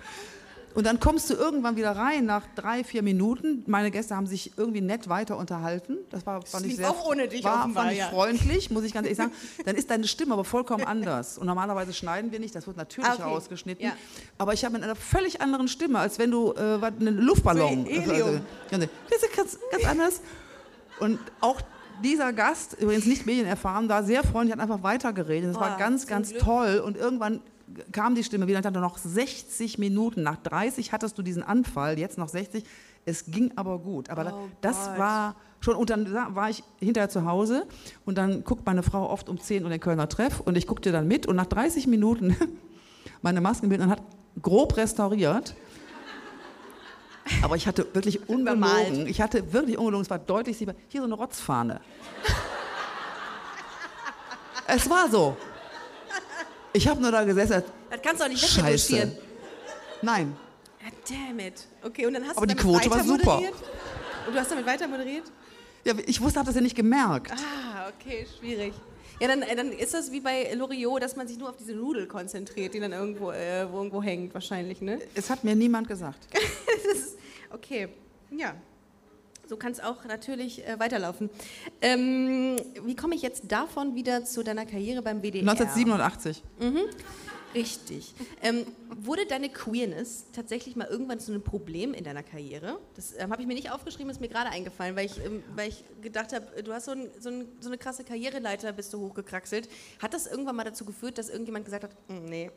Und dann kommst du irgendwann wieder rein nach drei, vier Minuten. Meine Gäste haben sich irgendwie nett weiter unterhalten. Das war, fand ich sehr, auch ohne dich war, offenbar, fand ich ja. freundlich, muss ich ganz ehrlich sagen. Dann ist deine Stimme aber vollkommen anders. Und normalerweise schneiden wir nicht, das wird natürlich Ah, okay. rausgeschnitten. Ja. Aber ich habe mit einer völlig anderen Stimme, als wenn du äh, einen Luftballon. So. Also, ist ganz, ganz anders. Und auch dieser Gast, übrigens nicht medienerfahren, war sehr freundlich, hat einfach weitergeredet. Das war Oh, ganz, zum ganz Glück. toll. Und irgendwann kam die Stimme wieder und hatte noch 60 Minuten. Nach 30 hattest du diesen Anfall, jetzt noch 60. Es ging aber gut. Aber Oh das Gott. war schon, und dann war ich hinterher zu Hause und dann guckt meine Frau oft um 10 Uhr den Kölner Treff und ich guckte dann mit und nach 30 Minuten meine Maskenbildnerin hat grob restauriert. Aber ich hatte wirklich ungelogen, ich hatte wirklich ungelogen, es war deutlich sichtbar, hier so eine Rotzfahne. es war so. Ich habe nur da gesessen, Das kannst du auch nicht Scheiße. Nein, Ja, damn it. Okay, und dann hast Aber du die Quote war super. moderiert? Und du hast damit weiter moderiert? ja, ich wusste, habe das ja nicht gemerkt. Ah, okay, schwierig. Ja, dann, äh, dann ist das wie bei Loriot, dass man sich nur auf diese Nudel konzentriert, die dann irgendwo, äh, wo irgendwo hängt, wahrscheinlich, ne? Es hat mir niemand gesagt. Ist, okay, ja. So kann es auch natürlich äh, weiterlaufen. Ähm, wie komme ich jetzt davon wieder zu deiner Karriere beim WDR? 1987. Richtig. Ähm, wurde deine Queerness tatsächlich mal irgendwann zu einem Problem in deiner Karriere? Das ähm, habe ich mir nicht aufgeschrieben, ist mir gerade eingefallen, weil ich, ähm, weil ich gedacht habe, du hast so, ein, so, ein, so eine krasse Karriereleiter, bist du hochgekraxelt. Hat das irgendwann mal dazu geführt, dass irgendjemand gesagt hat, "Mm, nee,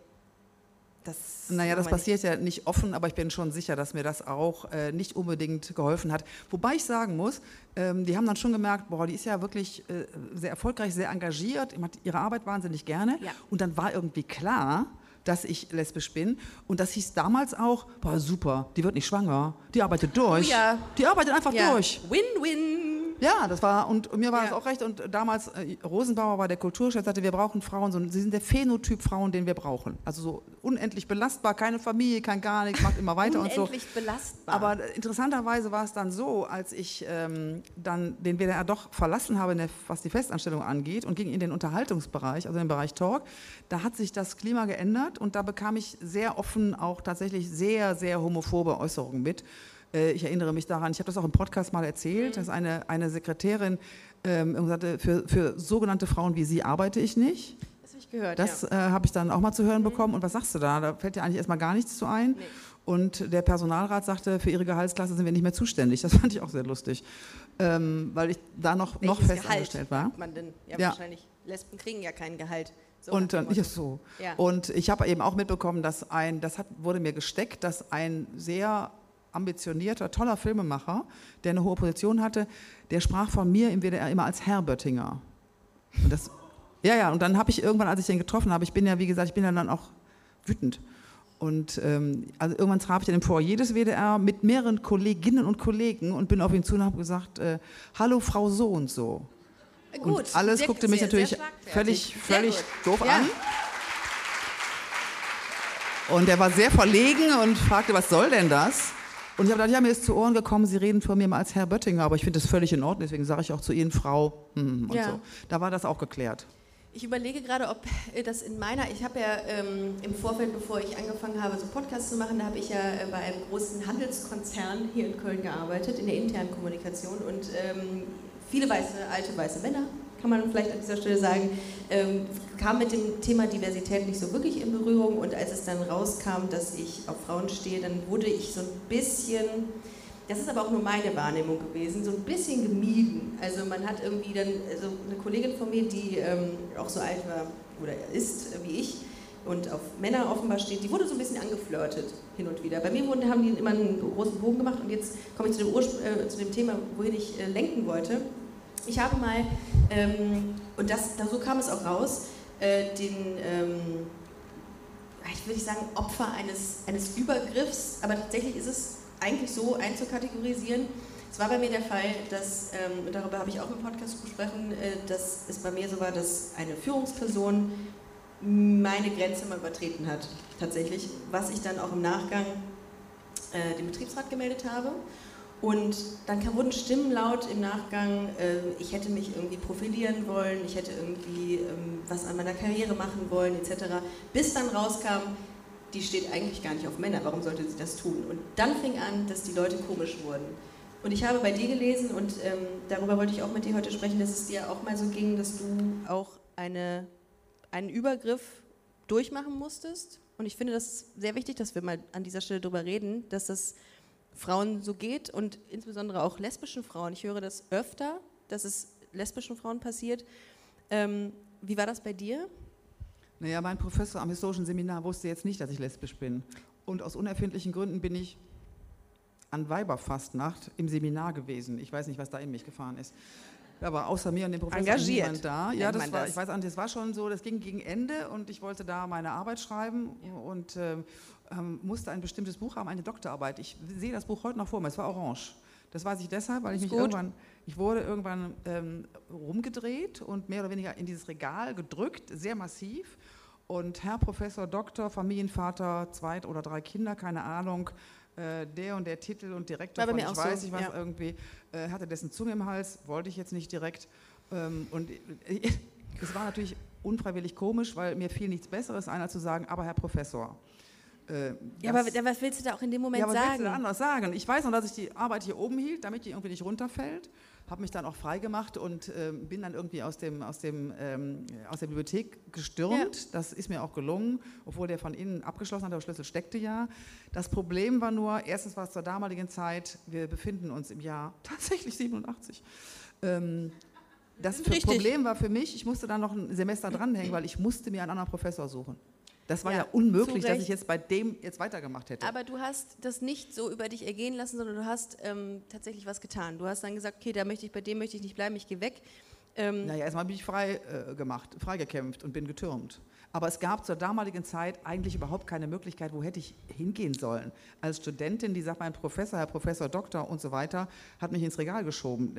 das Naja, das passiert ja nicht offen, aber ich bin schon sicher, dass mir das auch äh, nicht unbedingt geholfen hat. Wobei ich sagen muss, ähm, die haben dann schon gemerkt, boah, die ist ja wirklich äh, sehr erfolgreich, sehr engagiert, macht ihre Arbeit wahnsinnig gerne. Ja. Und dann war irgendwie klar, dass ich lesbisch bin. Und das hieß damals auch, boah, super, die wird nicht schwanger, die arbeitet durch. Oh ja. Die arbeitet einfach. Ja. durch. Win-win. Ja, das war, und mir war Ja. das auch recht. Und damals, äh, Rosenbauer war der Kulturchef, sagte, wir brauchen Frauen, so, sie sind der Phänotyp Frauen, den wir brauchen. Also so unendlich belastbar, keine Familie, kein gar nichts, macht immer weiter und so. Unendlich belastbar. Aber interessanterweise war es dann so, als ich ähm, dann den WDR doch verlassen habe, der, was die Festanstellung angeht, und ging in den Unterhaltungsbereich, also in den Bereich Talk, da hat sich das Klima geändert und da bekam ich sehr offen auch tatsächlich sehr, sehr homophobe Äußerungen mit. Äh, Ich erinnere mich daran, ich habe das auch im Podcast mal erzählt, dass eine, eine Sekretärin ähm, sagte, für, für sogenannte Frauen wie Sie arbeite ich nicht. Das habe ich gehört. Das ja. äh, habe ich dann auch mal zu hören bekommen. Und was sagst du da? Da fällt dir eigentlich erstmal gar nichts zu ein. Nee. Und der Personalrat sagte, für ihre Gehaltsklasse sind wir nicht mehr zuständig. Das fand ich auch sehr lustig, ähm, weil ich da noch, noch Welches fest angestellt war. Man denn? Ja, Ja. wahrscheinlich. Lesben kriegen ja kein Gehalt. So Und dann, ja, so. Ja. Und ich habe eben auch mitbekommen, dass ein, das hat, wurde mir gesteckt, dass ein sehr ambitionierter, toller Filmemacher, der eine hohe Position hatte, der sprach von mir im WDR immer als Herr Böttinger. Und das, ja, ja, und dann habe ich irgendwann, als ich den getroffen habe, ich bin ja, wie gesagt, ich bin ja dann auch wütend. Und ähm, also irgendwann traf ich in dem Foyer des WDR mit mehreren Kolleginnen und Kollegen und bin auf ihn zu und habe gesagt, äh, hallo Frau so und so. Gut, und alles sehr- guckte mich sehr- natürlich sehr völlig, völlig doof Ja. an. Und er war sehr verlegen und fragte, was soll denn das? Und ich habe gedacht, ja, mir ist zu Ohren gekommen, Sie reden von mir mal als Herr Böttinger, aber ich finde das völlig in Ordnung, deswegen sage ich auch zu Ihnen Frau hm, und Ja. so. Da war das auch geklärt. Ich überlege gerade, ob äh, das in meiner, ich habe ja ähm, im Vorfeld, bevor ich angefangen habe, so Podcasts zu machen, da habe ich ja äh, bei einem großen Handelskonzern hier in Köln gearbeitet, in der internen Kommunikation und ähm, viele weiße, alte weiße Männer, kann man vielleicht an dieser Stelle sagen, ähm, kamen mit dem Thema Diversität nicht so wirklich in Berührung und als es dann rauskam, dass ich auf Frauen stehe, dann wurde ich so ein bisschen das ist aber auch nur meine Wahrnehmung gewesen, so ein bisschen gemieden. Also man hat irgendwie dann, also eine Kollegin von mir, die ähm, auch so alt war oder ist wie ich und auf Männer offenbar steht, die wurde so ein bisschen angeflirtet hin und wieder. Bei mir wurden, haben die immer einen großen Bogen gemacht und jetzt komme ich zu dem, Urspr äh, zu dem Thema, wohin ich äh, lenken wollte. Ich habe mal, ähm, und das, da, so kam es auch raus, äh, den, ähm, ich nicht sagen Opfer eines, eines Übergriffs, aber tatsächlich ist es eigentlich so einzukategorisieren. Es war bei mir der Fall, dass, ähm, und darüber habe ich auch im Podcast gesprochen, äh, dass es bei mir so war, dass eine Führungsperson meine Grenze mal übertreten hat, tatsächlich, was ich dann auch im Nachgang äh, dem Betriebsrat gemeldet habe. Und dann kam, wurden Stimmen laut im Nachgang, äh, ich hätte mich irgendwie profilieren wollen, ich hätte irgendwie ähm, was an meiner Karriere machen wollen, etc. Bis dann rauskam, die steht eigentlich gar nicht auf Männer, warum sollte sie das tun? Und dann fing an, dass die Leute komisch wurden. Und ich habe bei dir gelesen und ähm, darüber wollte ich auch mit dir heute sprechen, dass es dir auch mal so ging, dass du auch eine, einen Übergriff durchmachen musstest. Und ich finde das sehr wichtig, dass wir mal an dieser Stelle darüber reden, dass das Frauen so geht und insbesondere auch lesbischen Frauen. Ich höre das öfter, dass es lesbischen Frauen passiert. Ähm, wie war das bei dir? Naja, mein Professor am historischen Seminar wusste jetzt nicht, dass ich lesbisch bin. Und aus unerfindlichen Gründen bin ich an Weiberfastnacht im Seminar gewesen. Ich weiß nicht, was da in mich gefahren ist. Aber außer mir und dem Professor Engagiert, niemand da. Ja, das war, ich weiß nicht, das war schon so, das ging gegen Ende und ich wollte da meine Arbeit schreiben und ähm, ähm, musste ein bestimmtes Buch haben, eine Doktorarbeit. Ich sehe das Buch heute noch vor mir, es war orange. Das weiß ich deshalb, weil ich mich gut. irgendwann, ich wurde irgendwann ähm, rumgedreht und mehr oder weniger in dieses Regal gedrückt, sehr massiv. Und Herr Professor, Doktor, Familienvater, zweit oder drei Kinder, keine Ahnung, äh, der und der Titel und Direktor von ich auch so, weiß nicht was ja. irgendwie, äh, hatte dessen Zunge im Hals, wollte ich jetzt nicht direkt. Ähm, und äh, es war natürlich unfreiwillig komisch, weil mir fiel nichts Besseres ein, als zu sagen, aber Herr Professor. Äh, Ja, aber was willst du da auch in dem Moment ja, was willst du sagen? da anderes sagen? Ich weiß noch, dass ich die Arbeit hier oben hielt, damit die irgendwie nicht runterfällt. Habe mich dann auch freigemacht und ähm, bin dann irgendwie aus, dem, aus, dem, ähm, aus der Bibliothek gestürmt. Das ist mir auch gelungen, obwohl der von innen abgeschlossen hat, der Schlüssel steckte ja. Das Problem war nur, erstens war es zur damaligen Zeit, wir befinden uns im Jahr tatsächlich 87. Ähm, das. Problem war für mich, ich musste da noch ein Semester dranhängen, weil ich musste mir einen anderen Professor suchen. Das war Ja, ja, unmöglich, dass ich jetzt bei dem jetzt weitergemacht hätte. Aber du hast das nicht so über dich ergehen lassen, sondern du hast ähm, tatsächlich was getan. Du hast dann gesagt, okay, da möchte ich, bei dem möchte ich nicht bleiben, ich gehe weg. Ähm, Naja, erstmal bin ich frei äh, gemacht, freigekämpft und bin getürmt. Aber es gab zur damaligen Zeit eigentlich überhaupt keine Möglichkeit, wo hätte ich hingehen sollen. Als Studentin, die sagt, mein Professor, Herr Professor, Doktor und so weiter, hat mich ins Regal geschoben.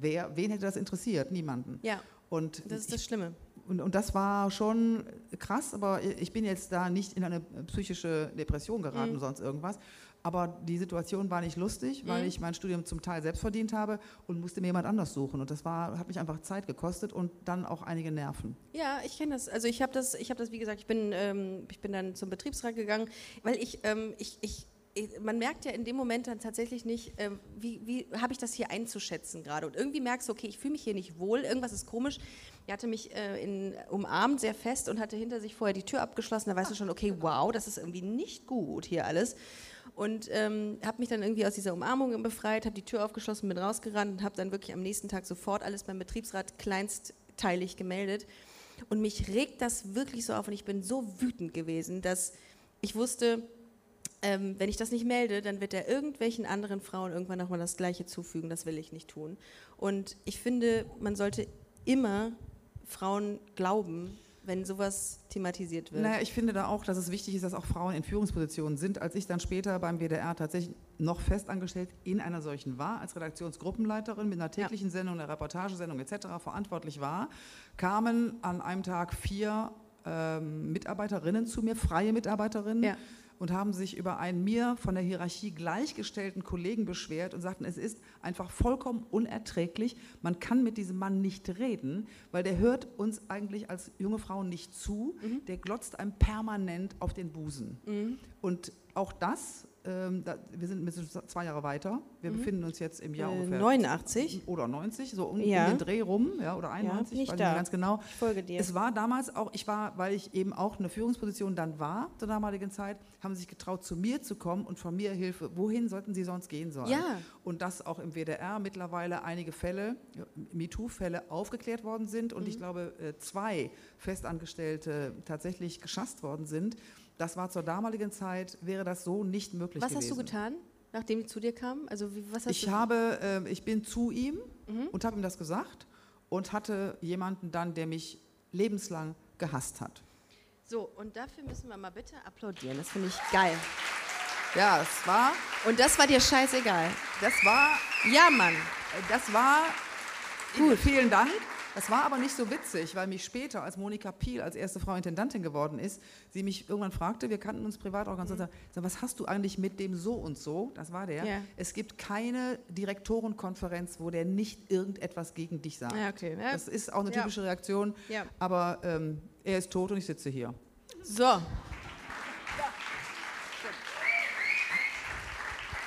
Wer, wen hätte das interessiert? Niemanden. ja, Und das ist das Schlimme. Und, und das war schon krass, aber ich bin jetzt da nicht in eine psychische Depression geraten, Mhm. sonst irgendwas. Aber die Situation war nicht lustig, weil Mhm. ich mein Studium zum Teil selbst verdient habe und musste mir jemand anders suchen. Und das war, hat mich einfach Zeit gekostet und dann auch einige Nerven. Ja, ich kenne das. Also ich habe das, ich habe das, wie gesagt, ich bin, ähm, ich bin dann zum Betriebsrat gegangen, weil ich, ähm, ich, ich man merkt ja in dem Moment dann tatsächlich nicht, äh, wie, wie habe ich das hier einzuschätzen gerade. Und irgendwie merkst du, okay, ich fühle mich hier nicht wohl, irgendwas ist komisch. Er hatte mich äh, in, umarmt sehr fest und hatte hinter sich vorher die Tür abgeschlossen. Da weißt du schon, okay, wow, das ist irgendwie nicht gut hier alles. Und ähm, habe mich dann irgendwie aus dieser Umarmung befreit, habe die Tür aufgeschlossen, bin rausgerannt und habe dann wirklich am nächsten Tag sofort alles beim Betriebsrat kleinstteilig gemeldet. Und mich regt das wirklich so auf und ich bin so wütend gewesen, dass ich wusste, ähm, wenn ich das nicht melde, dann wird er irgendwelchen anderen Frauen irgendwann nochmal das Gleiche zufügen. Das will ich nicht tun. Und ich finde, man sollte immer Frauen glauben, wenn sowas thematisiert wird. Naja, ich finde da auch, dass es wichtig ist, dass auch Frauen in Führungspositionen sind. Als ich dann später beim WDR tatsächlich noch festangestellt in einer solchen war, als Redaktionsgruppenleiterin mit einer täglichen ja. Sendung, einer Reportagesendung etc. verantwortlich war, kamen an einem Tag vier ähm, Mitarbeiterinnen zu mir, freie Mitarbeiterinnen. Ja und haben sich über einen mir von der Hierarchie gleichgestellten Kollegen beschwert und sagten, es ist einfach vollkommen unerträglich. Man kann mit diesem Mann nicht reden, weil der hört uns eigentlich als junge Frauen nicht zu. Mhm. Der glotzt einem permanent auf den Busen. Mhm. Und auch das ähm, da, wir sind zwei Jahre weiter. Wir mhm. befinden uns jetzt im Jahr äh, ungefähr 89 oder 90, so um, ja. um den Dreh rum, ja, oder 91, ja, ich weiß nicht ganz genau. Ich folge dir. Es war damals auch, ich war, weil ich eben auch eine Führungsposition dann war zur damaligen Zeit, haben sie sich getraut, zu mir zu kommen und von mir Hilfe. Wohin sollten sie sonst gehen sollen? Ja. Und dass auch im WDR mittlerweile einige Fälle, MeToo-Fälle aufgeklärt worden sind und mhm. ich glaube äh, zwei Festangestellte tatsächlich geschasst worden sind. Das war zur damaligen Zeit, wäre das so nicht möglich was gewesen. Was hast du getan, nachdem die zu dir kamen? Also wie, was hast ich, habe, äh, ich bin zu ihm mhm. und habe ihm das gesagt und hatte jemanden dann, der mich lebenslang gehasst hat. So, und dafür müssen wir mal bitte applaudieren. Das finde ich geil. Ja, es war. Und das war dir scheißegal. Das war. Ja, Mann. Das war. Gut. Vielen Dank. Das war aber nicht so witzig, weil mich später, als Monika Piel als erste Frau Intendantin geworden ist, sie mich irgendwann fragte, wir kannten uns privat auch ganz mhm. so, was hast du eigentlich mit dem so und so? Das war der. Ja. Es gibt keine Direktorenkonferenz, wo der nicht irgendetwas gegen dich sagt. Ja, okay. ja. Das ist auch eine typische Reaktion, aber ähm, er ist tot und ich sitze hier. So.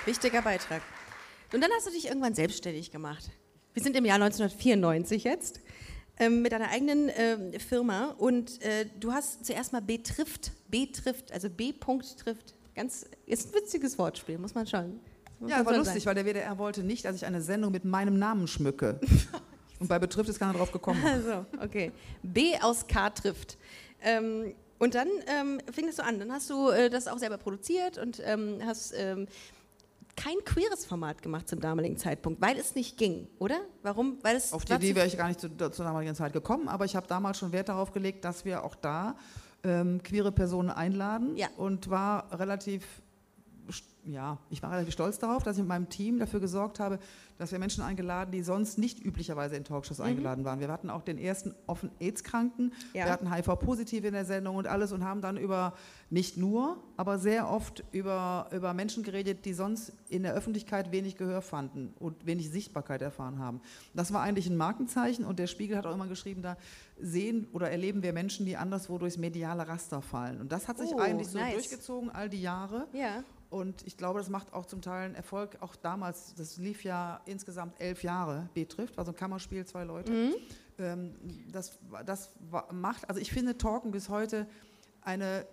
Wichtiger Beitrag. Und dann hast du dich irgendwann selbstständig gemacht. Wir sind im Jahr 1994 jetzt ähm, mit deiner eigenen äh, Firma und äh, du hast zuerst mal B trifft, B trifft, also B Punkt trifft. Ganz, ist ein witziges Wortspiel, muss man schauen. Muss ja, war lustig, sein. weil der WDR wollte nicht, dass ich eine Sendung mit meinem Namen schmücke. und bei betrifft ist keiner drauf gekommen. Also, okay. B aus K trifft. Ähm, und dann ähm, fing es so an. Dann hast du äh, das auch selber produziert und ähm, hast ähm, kein queeres Format gemacht zum damaligen Zeitpunkt, weil es nicht ging, oder? Warum? Weil es Auf die Idee wäre ich gar nicht zu, zur damaligen Zeit gekommen, aber ich habe damals schon Wert darauf gelegt, dass wir auch da ähm, queere Personen einladen ja. und war relativ ja, ich war relativ stolz darauf, dass ich mit meinem Team dafür gesorgt habe, dass wir Menschen eingeladen, die sonst nicht üblicherweise in Talkshows mhm. eingeladen waren. Wir hatten auch den ersten offen AIDS-Kranken, ja. wir hatten HIV-Positive in der Sendung und alles und haben dann über, nicht nur, aber sehr oft über, über Menschen geredet, die sonst in der Öffentlichkeit wenig Gehör fanden und wenig Sichtbarkeit erfahren haben. Das war eigentlich ein Markenzeichen und der Spiegel hat auch immer geschrieben, da sehen oder erleben wir Menschen, die anderswo durchs mediale Raster fallen. Und das hat sich oh, eigentlich so nice. durchgezogen all die Jahre. Ja. Und ich glaube, das macht auch zum Teil einen Erfolg. Auch damals, das lief ja insgesamt elf Jahre, betrifft, war so ein Kammerspiel, zwei Leute. Mhm. Ähm, das, das macht, also ich finde Talken bis heute eine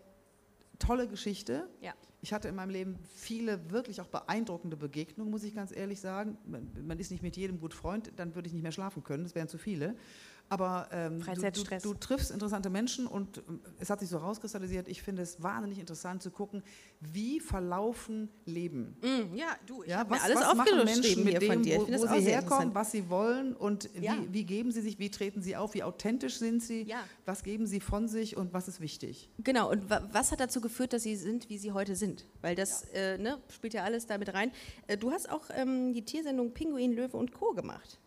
tolle Geschichte. Ja. Ich hatte in meinem Leben viele wirklich auch beeindruckende Begegnungen, muss ich ganz ehrlich sagen. Man, man ist nicht mit jedem gut Freund, dann würde ich nicht mehr schlafen können, das wären zu viele. Aber ähm, du, du, du, triffst interessante Menschen und ähm, es hat sich so rauskristallisiert. Ich finde es wahnsinnig interessant zu gucken, wie verlaufen Leben. Mm, ja, du, ich ja, mir alles was machen Menschen mit dem, wo, wo sie herkommen, was sie wollen und ja. wie, wie, geben sie sich, wie treten sie auf, wie authentisch sind sie, ja. was geben sie von sich und was ist wichtig. Genau, und was hat dazu geführt, dass sie sind, wie sie heute sind? Weil das äh, ne, spielt ja alles damit rein. Äh, du hast auch ähm, die Tiersendung Pinguin, Löwe und Co. gemacht.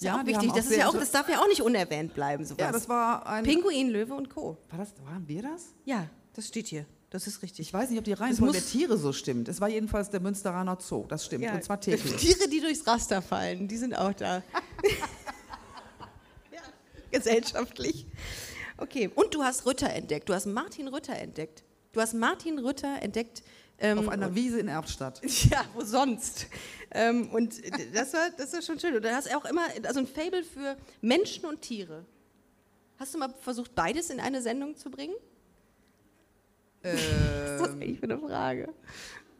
Ist ja, auch wichtig. Das, ist ja auch, das darf ja auch nicht unerwähnt bleiben. Sowas. Ja, das war ein. Pinguin, Löwe und Co. War das, waren wir das? Ja, das steht hier. Das ist richtig. Ich weiß nicht, ob die Reihenfolge der Tiere so stimmt. Es war jedenfalls der Münsteraner Zoo. Das stimmt. Ja, und zwar täglich. Tiere, die durchs Raster fallen, die sind auch da. ja, gesellschaftlich. Okay. Und du hast Rütter entdeckt. Du hast Martin Rütter entdeckt. Du hast Martin Rütter entdeckt. Ähm, Auf einer Wiese in Erftstadt. Ja, wo sonst? ähm, und das war, das war schon schön. Und du hast auch immer also ein Fable für Menschen und Tiere. Hast du mal versucht, beides in eine Sendung zu bringen? Ähm, Was ist das eigentlich für eine Frage?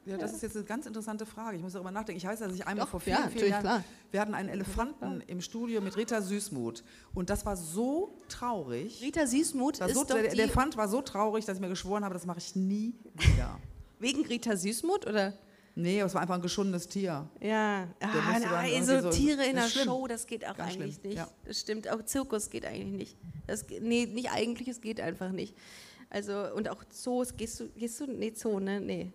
Ja, das ist jetzt eine ganz interessante Frage. Ich muss darüber nachdenken. Ich weiß, dass ich einmal Doch, vor ja, vielen, vielen natürlich, Jahren, klar. wir hatten einen Elefanten im Studio mit Rita Süßmuth. Und das war so traurig. Rita Süßmuth ist so, doch der Elefant war so traurig, dass ich mir geschworen habe, das mache ich nie wieder. Wegen Rita Süßmuth oder? Nee, es war einfach ein geschundenes Tier. Ja, ah, irgendwie so, so- Tiere in der schlimm. Show, das geht auch Ganz eigentlich schlimm, nicht. ja. Das stimmt, auch Zirkus geht eigentlich nicht. Das, nee, nicht eigentlich, es geht einfach nicht. Also, und auch Zoos, gehst du, gehst du, nee, Zoo, ne, nee.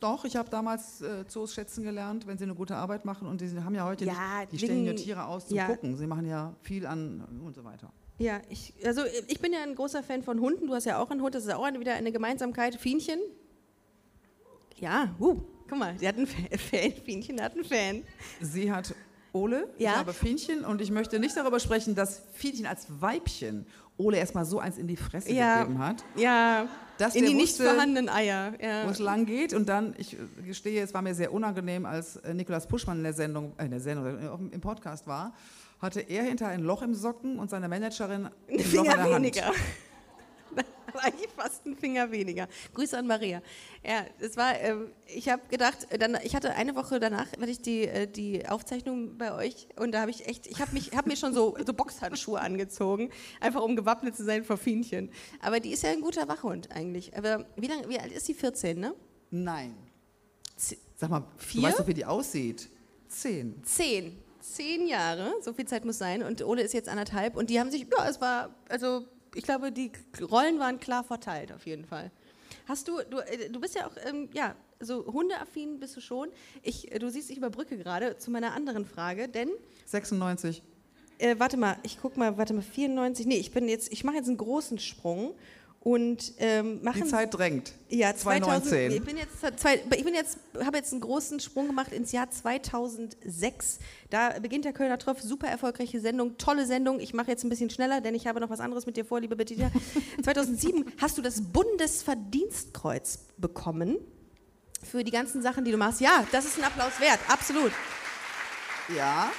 Doch, ich habe damals äh, Zoos schätzen gelernt, wenn sie eine gute Arbeit machen. Und die haben ja heute Ja, nicht, die stellen ja Tiere aus zum ja. Gucken. Sie machen ja viel an und so weiter. Ja, ich, also ich bin ja ein großer Fan von Hunden. Du hast ja auch einen Hund. Das ist auch eine, wieder eine Gemeinsamkeit. Fienchen. Ja, uh, guck mal, sie hat einen Fa- Fan. Fienchen hat einen Fan. Sie hat Ole, Ja. ich habe Fienchen und ich möchte nicht darüber sprechen, dass Fienchen als Weibchen Ole erstmal so eins in die Fresse Ja. gegeben hat, Ja, Dass in die nicht vorhandenen Eier. Ja. wo es lang geht. Und dann, ich äh, gestehe, es war mir sehr unangenehm, als äh, Nikolaus Puschmann in der Sendung, äh, in der Sendung, äh, im Podcast war, hatte er hinter ein Loch im Socken und seine Managerin Ein ein Loch in Finger der Hand. weniger. Eigentlich fast ein Finger weniger. Grüße an Maria. Ja, es war, ähm, ich habe gedacht, äh, dann, ich hatte eine Woche danach, hatte ich die, äh, die Aufzeichnung bei euch und da habe ich echt, ich habe mich, hab mir schon so, so Boxhandschuhe angezogen, einfach um gewappnet zu sein vor Fienchen. Aber die ist ja ein guter Wachhund eigentlich. Aber wie lange, wie alt ist die? 14, ne? Nein. Z- Sag mal, Vier? du weißt doch, wie die aussieht. Zehn. Zehn. Zehn Jahre, so viel Zeit muss sein. Und Ole ist jetzt anderthalb. Und die haben sich, ja, es war, also ich glaube, die Rollen waren klar verteilt, auf jeden Fall. Hast du, du, äh, du bist ja auch, ähm, ja, so hundeaffin bist du schon. Ich, äh, du siehst, ich überbrücke gerade zu meiner anderen Frage, denn, 96. äh, warte mal, ich guck mal, warte mal, 94, nee, ich bin jetzt, ich mache jetzt einen großen Sprung und ähm, machen Die Zeit drängt. ja, 2000, 2019. ich bin jetzt, zwei- ich bin jetzt, habe jetzt einen großen Sprung gemacht ins Jahr 2006. Da beginnt der Kölner Tropf, super erfolgreiche Sendung, tolle Sendung. Ich mache jetzt ein bisschen schneller, denn ich habe noch was anderes mit dir vor, liebe Bettina. 2007 hast du das Bundesverdienstkreuz bekommen für die ganzen Sachen, die du machst. Ja, das ist ein Applaus wert, absolut. Ja.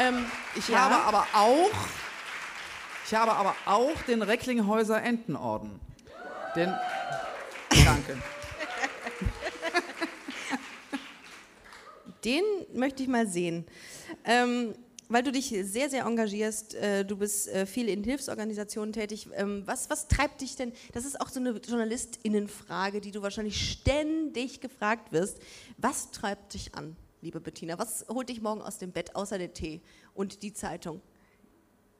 Ähm, Ich ja. habe aber auch, ich habe aber auch den Recklinghäuser Entenorden. Den, danke. Den möchte ich mal sehen. Ähm, weil du dich sehr, sehr engagierst, äh, du bist äh, viel in Hilfsorganisationen tätig. Ähm, was, was treibt dich denn? Das ist auch so eine JournalistInnenfrage, die du wahrscheinlich ständig gefragt wirst. Was treibt dich an, liebe Bettina? Was holt dich morgen aus dem Bett, außer der Tee und die Zeitung?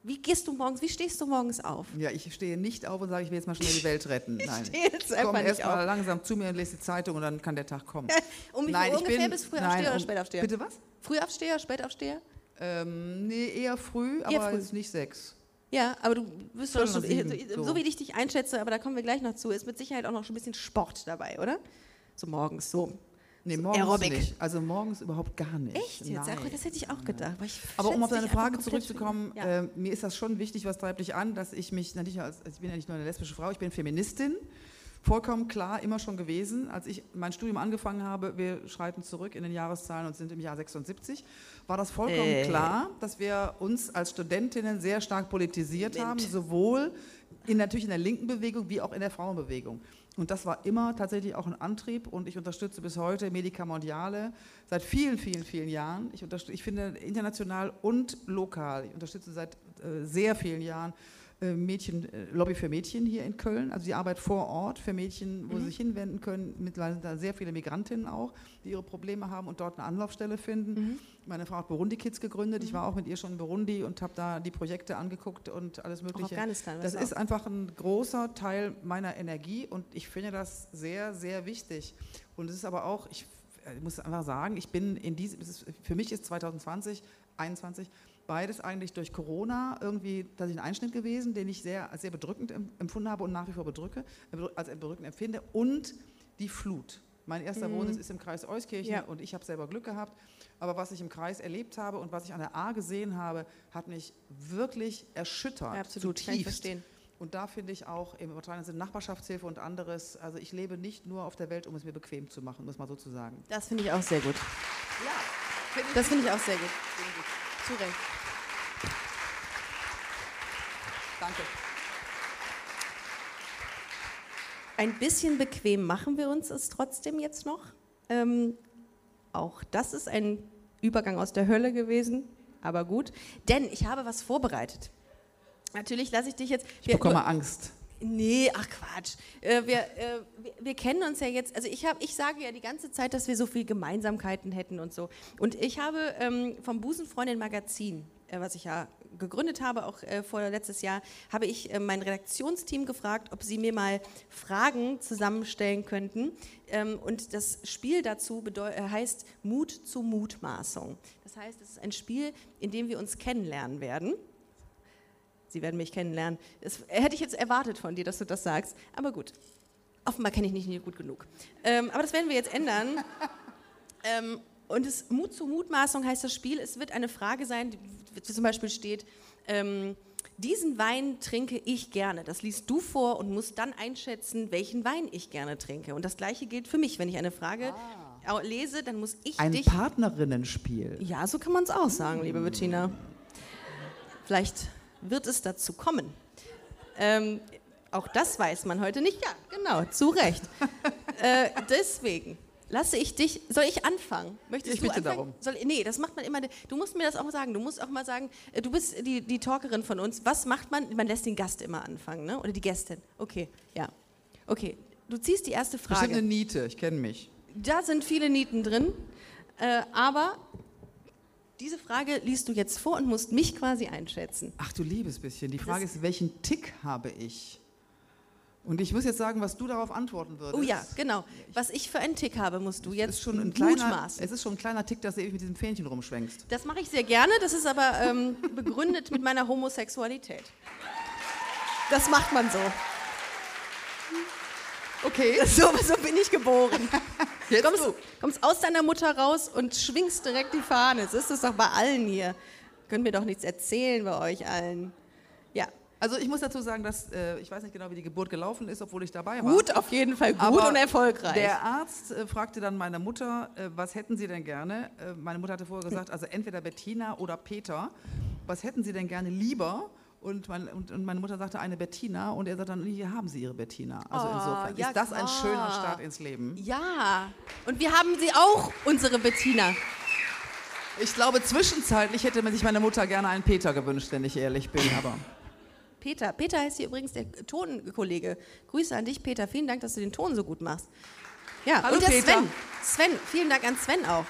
Wie gehst du morgens, wie stehst du morgens auf? Ja, ich stehe nicht auf und sage, ich will jetzt mal schnell die Welt retten. Nein. stehe jetzt einfach Komm nicht erst mal auf. langsam zu mir und lese die Zeitung und dann kann der Tag kommen. Um wie Nein, ich ungefähr bin- bist du nein, Frühaufsteher oder um- Spätaufsteher? Bitte was? Frühaufsteher, Spätaufsteher? Ähm, nee, eher früh, aber Eher früh. jetzt nicht sechs. Ja, aber du bist schon, nach sieben, so, so. wie ich dich einschätze, aber da kommen wir gleich noch zu, ist mit Sicherheit auch noch schon ein bisschen Sport dabei, oder? So morgens, so. Nee, morgens Aerobic. nicht. Also morgens überhaupt gar nicht. Echt jetzt? Nein. Ach, das hätte ich auch gedacht. Aber, Aber um auf deine Frage zurückzukommen, Ja. äh, mir ist das schon wichtig, was treibt dich an, dass ich mich, natürlich als, also ich bin ja nicht nur eine lesbische Frau, ich bin Feministin, vollkommen klar, immer schon gewesen. Als ich mein Studium angefangen habe, wir schreiten zurück in den Jahreszahlen und sind im Jahr 76, war das vollkommen Äh. klar, dass wir uns als Studentinnen sehr stark politisiert haben, sowohl in, natürlich in der linken Bewegung wie auch in der Frauenbewegung. Und das war immer tatsächlich auch ein Antrieb und ich unterstütze bis heute Medica Mondiale seit vielen, vielen, vielen Jahren. Ich, ich finde international und lokal, ich unterstütze seit äh, sehr vielen Jahren Mädchen, äh, Lobby für Mädchen hier in Köln, also die Arbeit vor Ort für Mädchen, wo sie sich hinwenden können. Mittlerweile sind da sehr viele Migrantinnen auch, die ihre Probleme haben und dort eine Anlaufstelle finden. Meine Frau hat Burundi Kids gegründet. Ich war auch mit ihr schon in Burundi und habe da die Projekte angeguckt und alles Mögliche. Afghanistan, Das du ist einfach ein großer Teil meiner Energie und ich finde das sehr, sehr wichtig. Und es ist aber auch, ich äh, muss einfach sagen, ich bin in diesem, ist, für mich ist 2020, 2021 beides eigentlich durch Corona irgendwie tatsächlich ein Einschnitt gewesen, den ich sehr, als sehr bedrückend em- empfunden habe und nach wie vor bedrücke, bedrück- als bedrückend empfinde. Und die Flut. Mein erster Wohnsitz ist im Kreis Euskirchen Ja. und ich habe selber Glück gehabt. Aber was ich im Kreis erlebt habe und was ich an der A gesehen habe, hat mich wirklich erschüttert. Ja, absolut, kann ich zutiefst. verstehen. Und da finde ich auch im übertragenen Sinne Nachbarschaftshilfe und anderes. Also ich lebe nicht nur auf der Welt, um es mir bequem zu machen, muss man so zu sagen. Das finde ich auch sehr gut. Ja, find Das finde ich auch sehr gut. Zu Recht. Danke. Ein bisschen bequem machen wir uns es trotzdem jetzt noch. Ähm, auch das ist ein Übergang aus der Hölle gewesen, aber gut. Denn ich habe was vorbereitet. Natürlich lasse ich dich jetzt. Ich bekomme Angst. Nee, ach Quatsch. Äh, wir, äh, wir, wir kennen uns ja jetzt, also ich, hab, ich sage ja die ganze Zeit, dass wir so viele Gemeinsamkeiten hätten und so. Und ich habe ähm, vom Busenfreundin Magazin, äh, was ich ja gegründet habe, auch äh, vor letztes Jahr, habe ich äh, mein Redaktionsteam gefragt, ob sie mir mal Fragen zusammenstellen könnten. Ähm, und das Spiel dazu äh, heißt Mut zur Mutmaßung. Das heißt, es ist ein Spiel, in dem wir uns kennenlernen werden. Sie werden mich kennenlernen. Das hätte ich jetzt erwartet von dir, dass du das sagst. Aber gut, offenbar kenne ich dich nicht gut genug. Ähm, aber das werden wir jetzt ändern. ähm, und das Mut zur Mutmaßung heißt das Spiel, es wird eine Frage sein, die zum Beispiel steht, ähm, diesen Wein trinke ich gerne. Das liest du vor und musst dann einschätzen, welchen Wein ich gerne trinke. Und das gleiche gilt für mich. Wenn ich eine Frage au- lese, dann muss ich Ein dich... Partnerinnenspiel. Ja, so kann man es auch sagen, liebe Bettina. Vielleicht wird es dazu kommen. Ähm, auch das weiß man heute nicht. Ja, genau, zu Recht. äh, deswegen lasse ich dich. Soll ich anfangen? Möchtest Ich du bitte anfangen? darum. Soll, nee, das macht man immer. Du musst mir das auch mal sagen. Du musst auch mal sagen, äh, du bist die, die Talkerin von uns. Was macht man? Man lässt den Gast immer anfangen, ne? Oder die Gästin. Okay, ja. Okay, du ziehst die erste Bestimmt eine Frage. Niete, ich kenne mich. Da sind viele Nieten drin, äh, aber diese Frage liest du jetzt vor und musst mich quasi einschätzen. Ach du liebes bisschen. Die Frage ist, welchen Tick habe ich? Und ich muss jetzt sagen, was du darauf antworten würdest. Oh ja, genau. Was ich für einen Tick habe, musst du jetzt ist schon ein kleiner, mutmaßen. es ist schon ein kleiner Tick, dass du ewig mit diesem Fähnchen rumschwenkst. Das mache ich sehr gerne, das ist aber ähm, begründet mit meiner Homosexualität. Das macht man so. Okay. So, so bin ich geboren. Jetzt kommst, du. kommst aus deiner Mutter raus und schwingst direkt die Fahne. Das ist es doch bei allen hier. Können mir doch nichts erzählen bei euch allen. Ja, Also ich muss dazu sagen, dass äh, ich weiß nicht genau, wie die Geburt gelaufen ist, obwohl ich dabei war. gut, auf jeden Fall gut Aber und erfolgreich. Der Arzt äh, fragte dann meine Mutter, äh, was hätten Sie denn gerne? Äh, meine Mutter hatte vorher gesagt, also entweder Bettina oder Peter. Was hätten Sie denn gerne lieber? Und, mein, und, und meine Mutter sagte eine Bettina und er sagte dann, hier haben Sie Ihre Bettina. Also Oh, insofern ja, ist das ein klar. schöner Start ins Leben. ja, und wir haben sie auch, unsere Bettina. Ich glaube, zwischenzeitlich hätte man sich meine Mutter gerne einen Peter gewünscht, wenn ich ehrlich bin. Aber Peter. Peter heißt hier übrigens der Tonkollege. Grüße an dich, Peter. Vielen Dank, dass du den Ton so gut machst. Ja, Hallo, und der Peter. Sven. Sven, vielen Dank an Sven auch.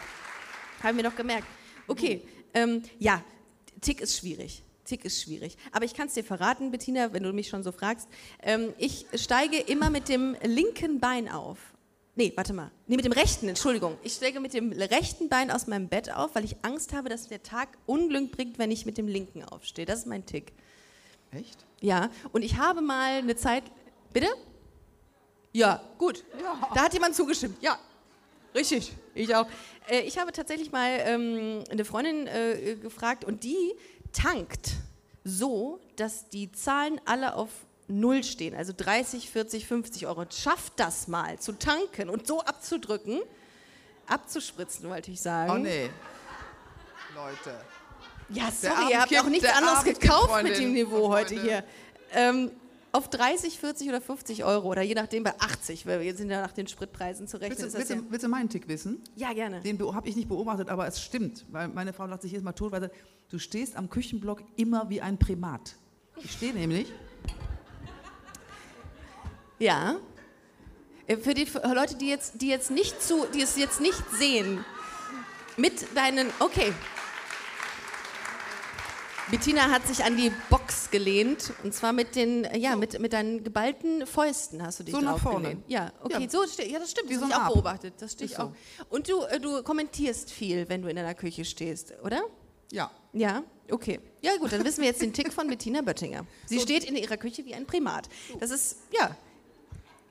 Haben wir doch gemerkt. Okay, ähm, ja, Tick ist schwierig. Tick ist schwierig. Aber ich kann es dir verraten, Bettina, wenn du mich schon so fragst. Ähm, ich steige immer mit dem linken Bein auf. Nee, warte mal. Nee, mit dem rechten, Entschuldigung. Ich steige mit dem rechten Bein aus meinem Bett auf, weil ich Angst habe, dass der Tag Unglück bringt, wenn ich mit dem linken aufstehe. Das ist mein Tick. echt? Ja, und ich habe mal eine Zeit. Bitte? Ja, gut. Da hat jemand zugestimmt. Ja, richtig. Ich auch. Äh, ich habe tatsächlich mal ähm, eine Freundin äh, gefragt und die tankt so, dass die Zahlen alle auf Null stehen. Also 30, 40, 50 Euro. Schafft das mal zu tanken und so abzudrücken. Abzuspritzen, wollte ich sagen. Oh nee. Leute. Ja, sorry, ihr habt kippt, auch nichts der anderes Abend gekauft mit dem Niveau heute hier. Ähm, auf 30, 40 oder 50 Euro oder je nachdem bei 80, weil wir sind ja nach den Spritpreisen zu rechnen. Willst willst, du, willst du meinen Tick wissen? ja, ja, gerne. Den habe ich nicht beobachtet, aber es stimmt. Weil meine Frau lacht sich jedes Mal tot, weil sie, du stehst am Küchenblock immer wie ein Primat. Ich stehe nämlich. Ja. Äh, Für die für Leute, die jetzt, die jetzt nicht zu, die es jetzt nicht sehen, mit deinen, okay. Bettina hat sich an die Box gelehnt und zwar mit den, ja, mit, mit deinen geballten Fäusten hast du dich So nach vorne. Ja, okay, Ja. so ja, das stimmt, Wie das so habe ich auch Ab. beobachtet, das stehe ich Ist so. auch. Und du, äh, du kommentierst viel, wenn du in deiner Küche stehst, oder? Ja. Ja, okay. Ja gut, dann wissen wir jetzt den Tick von Bettina Böttinger. Sie steht in ihrer Küche wie ein Primat. Das ist, ja.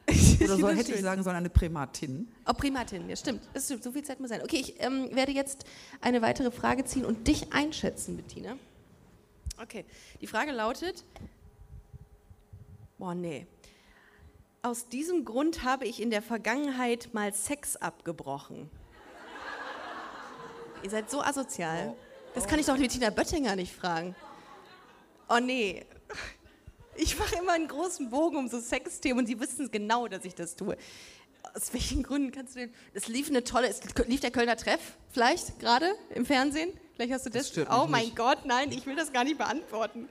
Oder soll, hätte ich sagen sollen, eine Primatin. Oh, Primatin, ja stimmt. Das stimmt. So viel Zeit muss sein. Okay, ich ähm, werde jetzt eine weitere Frage ziehen und dich einschätzen, Bettina. Okay, die Frage lautet, Boah, nee. Aus diesem Grund habe ich in der Vergangenheit mal Sex abgebrochen. Ihr seid so asozial. Das kann ich doch Bettina Böttinger nicht fragen. Oh nee. Ich mache immer einen großen Bogen um so Sexthemen und die wissen genau, dass ich das tue. Aus welchen Gründen kannst du denn. Es lief eine tolle. Es lief der Kölner Treff vielleicht gerade im Fernsehen? Vielleicht hast du das. das oh mein nicht. Gott, nein, ich will das gar nicht beantworten.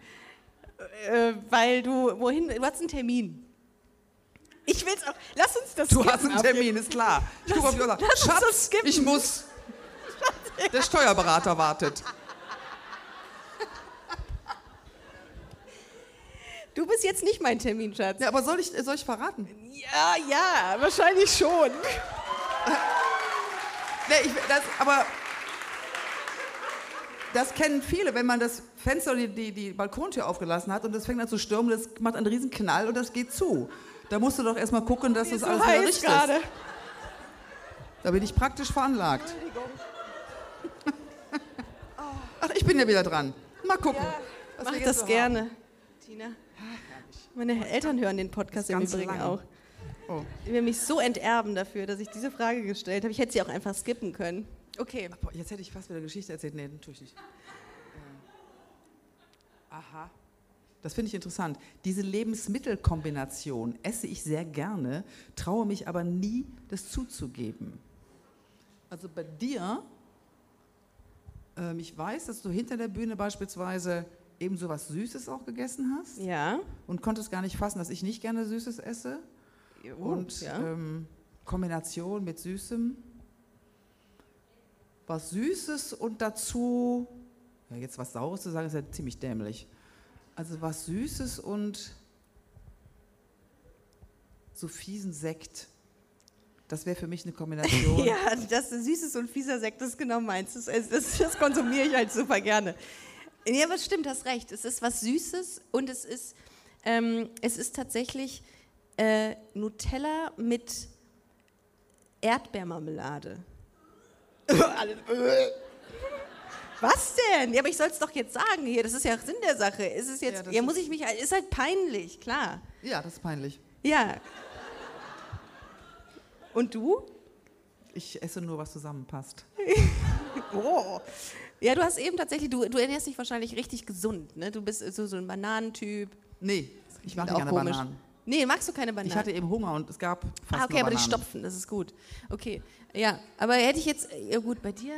Äh, weil du. Wohin? Du hast einen Termin. Ich will's auch. Lass uns das Du hast einen Termin, ist klar. Ich gucke auf die lass Schatz, ich muss. Der Steuerberater wartet. Du bist jetzt nicht mein Termin, Schatz. Ja, aber soll ich, soll ich verraten? Ja, ja, wahrscheinlich schon. Nee, ich, das, aber das kennen viele, wenn man das Fenster oder die, die, die Balkontür aufgelassen hat und das fängt an zu stürmen, das macht einen riesen Knall und das geht zu. Da musst du doch erstmal gucken, dass das so alles wieder richtig gerade. ist. Da bin ich praktisch veranlagt. Ach, ich bin ja wieder dran. Mal gucken. was Mach das so gerne, Tina. Meine Eltern hören den Podcast im Übrigen lange. auch. Oh. Die werden mich so enterben dafür, dass ich diese Frage gestellt habe. Ich hätte sie auch einfach skippen können. Okay. Boah, jetzt hätte ich fast wieder eine Geschichte erzählt. Nee, natürlich nicht. Äh, aha. Das finde ich interessant. Diese Lebensmittelkombination esse ich sehr gerne, traue mich aber nie, das zuzugeben. Also bei dir, ähm, ich weiß, dass du hinter der Bühne beispielsweise eben so was Süßes auch gegessen hast Ja. und konntest gar nicht fassen, dass ich nicht gerne Süßes esse. Und ja. ähm, Kombination mit Süßem. Was Süßes und dazu, ja, jetzt was Saures zu sagen, ist ja ziemlich dämlich. Also was Süßes und so fiesen Sekt. Das wäre für mich eine Kombination. ja, das süßes und fieser Sekt, das ist genau meins. Das, das, das konsumiere ich halt super gerne. Ja, aber stimmt, hast recht. Es ist was Süßes und es ist, ähm, es ist tatsächlich äh, Nutella mit Erdbeermarmelade. Was denn? Ja, aber ich soll es doch jetzt sagen hier. Das ist ja Sinn der Sache. Ist es Ja, jetzt? das Ja, muss ich mich? Ist halt peinlich, klar. Ja, das ist peinlich. Ja. Und du? Ich esse nur, was zusammenpasst. Oh. Ja, du hast eben tatsächlich, du, du ernährst dich wahrscheinlich richtig gesund, ne? Du bist so, so ein Bananentyp. Nee, ich Klingt nicht gerne komisch. Bananen. Nee, magst du keine Bananen? Ich hatte eben Hunger und es gab fast ah, okay, aber die stopfen, das ist gut. Okay, ja, aber hätte ich jetzt, ja gut, bei dir,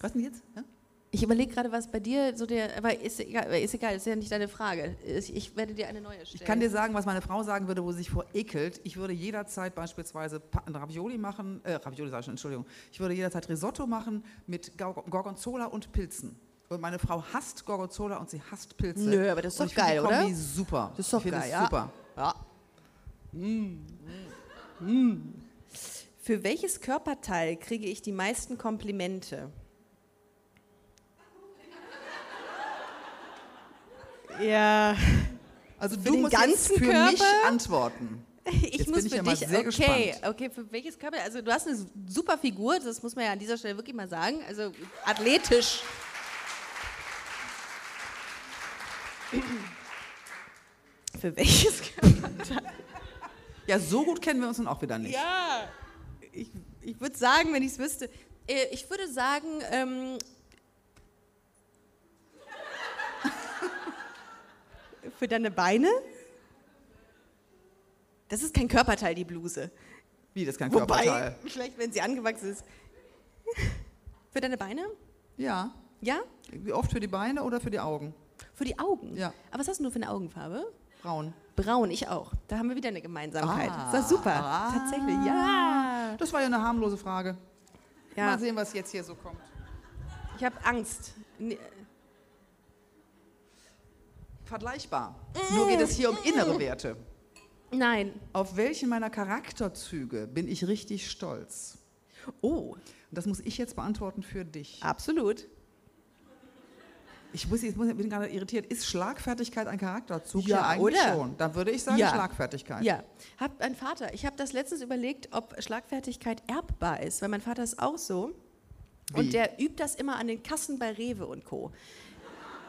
Was denn jetzt? Ja? ich überlege gerade, was bei dir so der, aber ist egal, ist egal, ist ja nicht deine Frage. Ich, ich werde dir eine neue stellen. Ich kann dir sagen, was meine Frau sagen würde, wo sie sich vor ekelt. Ich würde jederzeit beispielsweise Ravioli machen, äh, Ravioli sag ich schon, Entschuldigung. Ich würde jederzeit Risotto machen mit Gor- Gorgonzola und Pilzen. Und meine Frau hasst Gorgonzola und sie hasst Pilze. Nö, aber das ist Und doch geil, oder? Super. Das ist doch ich geil, es ja. super. Ja. Für welches Körperteil kriege ich die meisten Komplimente? Ja, Also Für du den musst jetzt ganzen für Körper? mich antworten. ich Jetzt muss bin ich für ja dich. sehr okay, gespannt. okay, für welches Körper? Also du hast eine super Figur, das muss man ja an dieser Stelle wirklich mal sagen. Also athletisch. Für welches Körperteil? Ja, so gut kennen wir uns nun auch wieder nicht. Ja, ich, ich würde sagen, wenn ich es wüsste. Äh, Ich würde sagen, ähm, für deine Beine? Das ist kein Körperteil, die Bluse. Wie, das ist kein Wobei, Körperteil. vielleicht, wenn sie angewachsen ist. Für deine Beine? Ja. Ja? Wie oft für die Beine oder für die Augen? Für die Augen? Ja. Aber was hast du nur für eine Augenfarbe? Braun. Braun, ich auch. Da haben wir wieder eine Gemeinsamkeit. Ah. das ist super. Ah. Tatsächlich, ja. Das war ja eine harmlose Frage. ja. Mal sehen, was jetzt hier so kommt. Ich habe Angst. Nee, Vergleichbar. Nur geht es hier um innere Werte. Nein. Auf welchen meiner Charakterzüge bin ich richtig stolz? Oh, das muss ich jetzt beantworten für dich. absolut. Ich, muss, ich muss- bin gerade irritiert. Ist Schlagfertigkeit ein Charakterzug? Ja, eigentlich oder? schon. Dann würde ich sagen Ja. Schlagfertigkeit. Ja, hab ein Vater. Ich habe das letztens überlegt, ob Schlagfertigkeit erbbar ist, weil mein Vater ist auch so. Wie? Und der übt das immer an den Kassen bei Rewe und Co.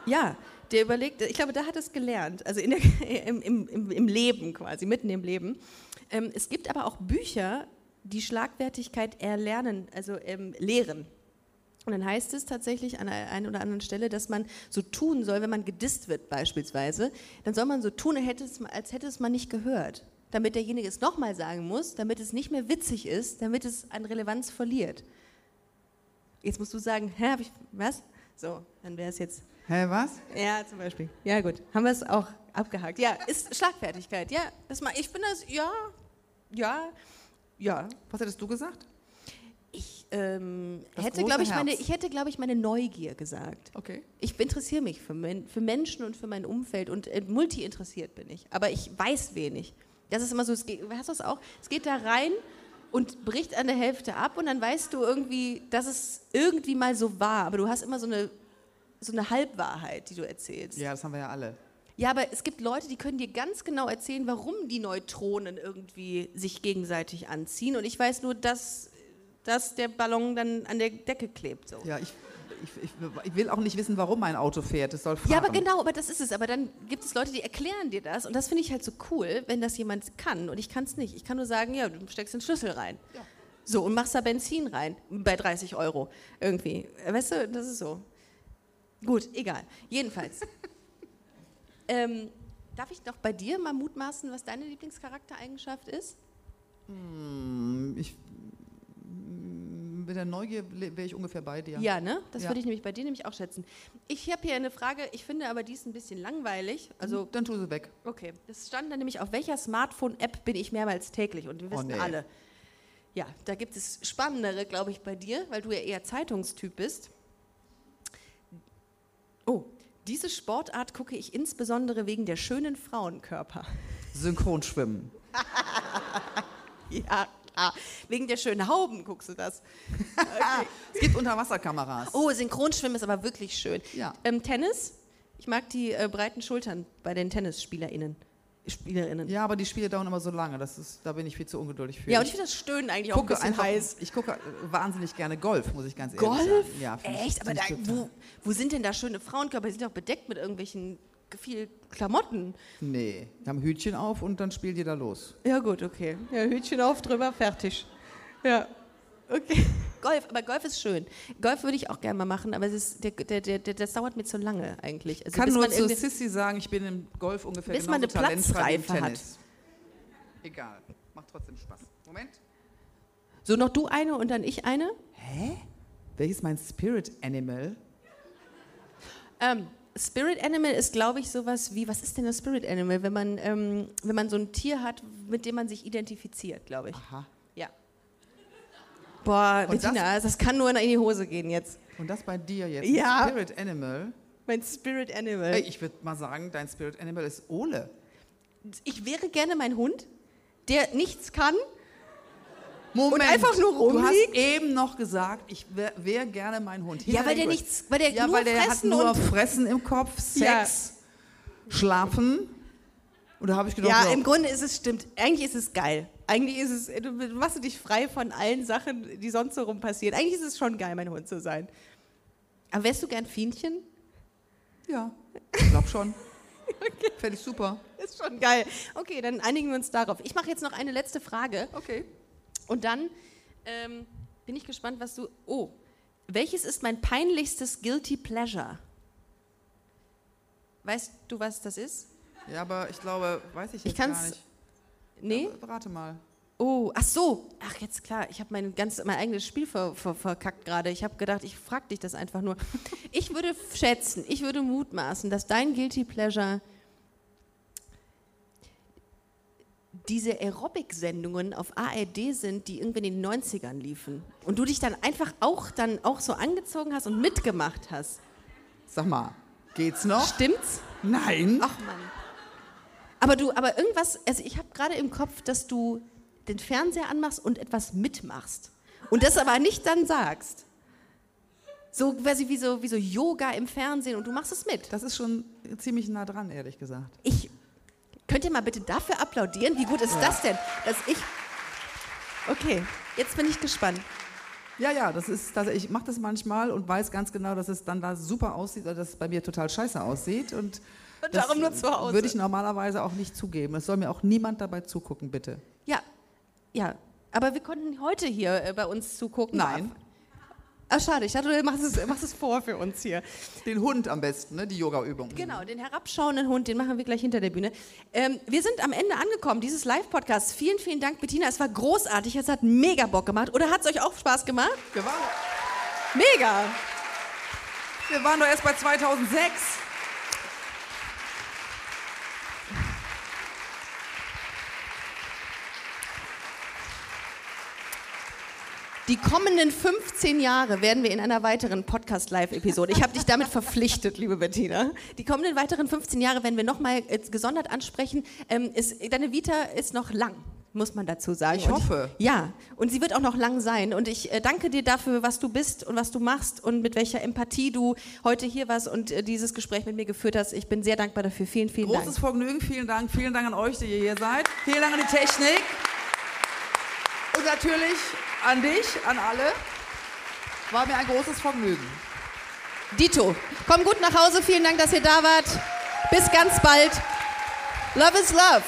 Ja, der überlegt, ich glaube, da hat es gelernt, also in der, im, im, im Leben quasi, mitten im Leben. Ähm, es gibt aber auch Bücher, die Schlagfertigkeit erlernen, also ähm, lehren. Und dann heißt es tatsächlich an einer einen oder anderen Stelle, dass man so tun soll, wenn man gedisst wird beispielsweise, dann soll man so tun, als hätte es man nicht gehört, damit derjenige es nochmal sagen muss, damit es nicht mehr witzig ist, damit es an Relevanz verliert. Jetzt musst du sagen, hä, hab ich, was? So, dann wäre es jetzt. Hä, was? Ja, zum Beispiel. Ja, gut. Haben wir es auch abgehakt. Ja, ist Schlagfertigkeit. Ja, das mal, ich bin das, ja, ja, ja. Was hättest du gesagt? Ich ähm, hätte, glaube ich, meine, ich hätte, glaube ich, meine Neugier gesagt. Okay. Ich interessiere mich für, men für Menschen und für mein Umfeld und äh, multi interessiert bin ich. Aber ich weiß wenig. Das ist immer so, es geht, hast du das auch? Es geht da rein und bricht an der Hälfte ab und dann weißt du irgendwie, dass es irgendwie mal so war. Aber du hast immer so eine, so eine Halbwahrheit, die du erzählst. Ja, das haben wir ja alle. Ja, aber es gibt Leute, die können dir ganz genau erzählen, warum die Neutronen irgendwie sich gegenseitig anziehen. Und ich weiß nur, dass dass der Ballon dann an der Decke klebt. So. Ja, ich, ich, ich, will auch nicht wissen, warum mein Auto fährt. Es soll fahren. Ja, aber genau, aber das ist es. Aber dann gibt es Leute, die erklären dir das. Und das finde ich halt so cool, wenn das jemand kann. Und ich kann es nicht. Ich kann nur sagen, ja, du steckst den Schlüssel rein. Ja. So, und machst da Benzin rein. Bei 30 Euro. Irgendwie. Weißt du, das ist so. Gut, egal. Jedenfalls. ähm, darf ich noch bei dir mal mutmaßen, was deine Lieblingscharaktereigenschaft ist? Hm, ich mit der Neugier wäre ich ungefähr bei dir. Ja, ne? Das ja. würde ich nämlich bei dir nämlich auch schätzen. Ich habe hier eine Frage, ich finde aber die ist ein bisschen langweilig. Also, Dann tu sie weg. Okay. Das stand dann nämlich, auf welcher Smartphone-App bin ich mehrmals täglich? Und wir oh, wissen oh, nee. alle. Ja, da gibt es spannendere, glaube ich, bei dir, weil du ja eher Zeitungstyp bist. Oh, diese Sportart gucke ich insbesondere wegen der schönen Frauenkörper. Synchronschwimmen. ja, Ah, wegen der schönen Hauben guckst du das. Okay. es gibt Unterwasserkameras. Oh, Synchronschwimmen ist aber wirklich schön. Ja. Ähm, Tennis? Ich mag die äh, breiten Schultern bei den TennisspielerInnen. Spielerinnen. Ja, aber die Spiele dauern immer so lange. Das ist, da bin ich viel zu ungeduldig für. Ja, und ich finde das Stöhnen eigentlich auch ein bisschen einfach, heiß. Ich gucke wahnsinnig gerne Golf, muss ich ganz ehrlich Golf? sagen. Ja, Echt? Aber da, wo, wo sind denn da schöne Frauenkörper? Die sind doch bedeckt mit irgendwelchen viel Klamotten. Nee, die haben Hütchen auf und dann spielt ihr da los. Ja, gut, okay. Ja, Hütchen auf, drüber, fertig. Ja, okay. Golf, aber Golf ist schön. Golf würde ich auch gerne mal machen, aber es ist, der, der, der, das dauert mir zu lange eigentlich. Also, kann nur zu Sissy sagen, ich bin im Golf ungefähr bis man eine Platzreife hat. Egal, macht trotzdem Spaß. Moment. So, noch du eine und dann ich eine? Hä? Welches mein Spirit Animal? Ähm, Spirit Animal ist, glaube ich, sowas wie, was ist denn das Spirit Animal, wenn man, ähm, wenn man so ein Tier hat, mit dem man sich identifiziert, glaube ich. Aha. Ja. Boah, und Bettina, das, das, kann nur in die Hose gehen jetzt. Und das bei dir jetzt? Ja. Spirit Animal? Mein Spirit Animal. Ich würde mal sagen, dein Spirit Animal ist Ole. Ich wäre gerne mein Hund, der nichts kann, Moment, und einfach nur rumliegt. Du hast eben noch gesagt, ich wäre wär gerne mein Hund. Hier ja, weil der nichts, weil der ja, nur weil der fressen hat nur Fressen im Kopf, Sex, ja. Schlafen. Da habe ich gedacht, ja, ja, im Grunde ist es stimmt. Eigentlich ist es geil. Eigentlich ist es, du machst dich frei von allen Sachen, die sonst so rum passieren. Eigentlich ist es schon geil, mein Hund zu sein. Aber wärst du gern Fienchen? Ja, ich glaube schon. okay. Fände ich super. Ist schon geil. Okay, dann einigen wir uns darauf. Ich mache jetzt noch eine letzte Frage. Okay. Und dann ähm, bin ich gespannt, was du. Oh, welches ist mein peinlichstes Guilty Pleasure? Weißt du, was das ist? Ja, aber ich glaube, weiß ich jetzt ich gar nicht. Nee? Ja, rate mal. Oh, ach so. Ach, jetzt klar. Ich habe mein, mein eigenes Spiel ver, ver, verkackt gerade. Ich habe gedacht, ich frage dich das einfach nur. Ich würde schätzen, ich würde mutmaßen, dass dein Guilty Pleasure diese Aerobic-Sendungen auf ARD sind, die irgendwie in den 90ern liefen. Und du dich dann einfach auch dann auch so angezogen hast und mitgemacht hast. Sag mal, geht's noch? Stimmt's? Nein. Ach Mann. Aber du, aber irgendwas, also ich habe gerade im Kopf, dass du den Fernseher anmachst und etwas mitmachst. Und das aber nicht dann sagst. So quasi wie so, wie so Yoga im Fernsehen und du machst es mit. Das ist schon ziemlich nah dran, ehrlich gesagt. Ich Könnt ihr mal bitte dafür applaudieren? Wie gut ist ja. das denn, dass ich. Okay, jetzt bin ich gespannt. Ja, ja, das ist, das, ich mache das manchmal und weiß ganz genau, dass es dann da super aussieht, oder dass es bei mir total scheiße aussieht. Und, Und darum nur zu Hause. Würde ich normalerweise auch nicht zugeben. Es soll mir auch niemand dabei zugucken, bitte. Ja, ja. Aber wir konnten heute hier äh, bei uns zugucken. Nein. Ah, schade, ich dachte, du machst es, machst es vor für uns hier. Den Hund am besten, ne? die Yoga-Übung. Genau, den herabschauenden Hund, den machen wir gleich hinter der Bühne. Ähm, wir sind am Ende angekommen, dieses Live-Podcast. Vielen, vielen Dank, Bettina. Es war großartig, es hat mega Bock gemacht. Oder hat es euch auch Spaß gemacht? Wir waren, Mega! wir waren doch erst bei 2006. Die kommenden 15 Jahre werden wir in einer weiteren Podcast-Live-Episode. Ich habe dich damit verpflichtet, liebe Bettina. Die kommenden weiteren 15 Jahre werden wir nochmal gesondert ansprechen. Ähm, ist, deine Vita ist noch lang, muss man dazu sagen. Ich Und- hoffe. Ja, und sie wird auch noch lang sein. Und ich äh, danke dir dafür, was du bist und was du machst und mit welcher Empathie du heute hier warst und äh, dieses Gespräch mit mir geführt hast. Ich bin sehr dankbar dafür. Vielen, vielen Großes Dank. Vergnügen, vielen Dank. Vielen Dank an euch, die ihr hier seid. Vielen Dank an die Technik. Und natürlich an dich, an alle. War mir ein großes Vergnügen. Dito, komm gut nach Hause. Vielen Dank, dass ihr da wart. Bis ganz bald. Love is love.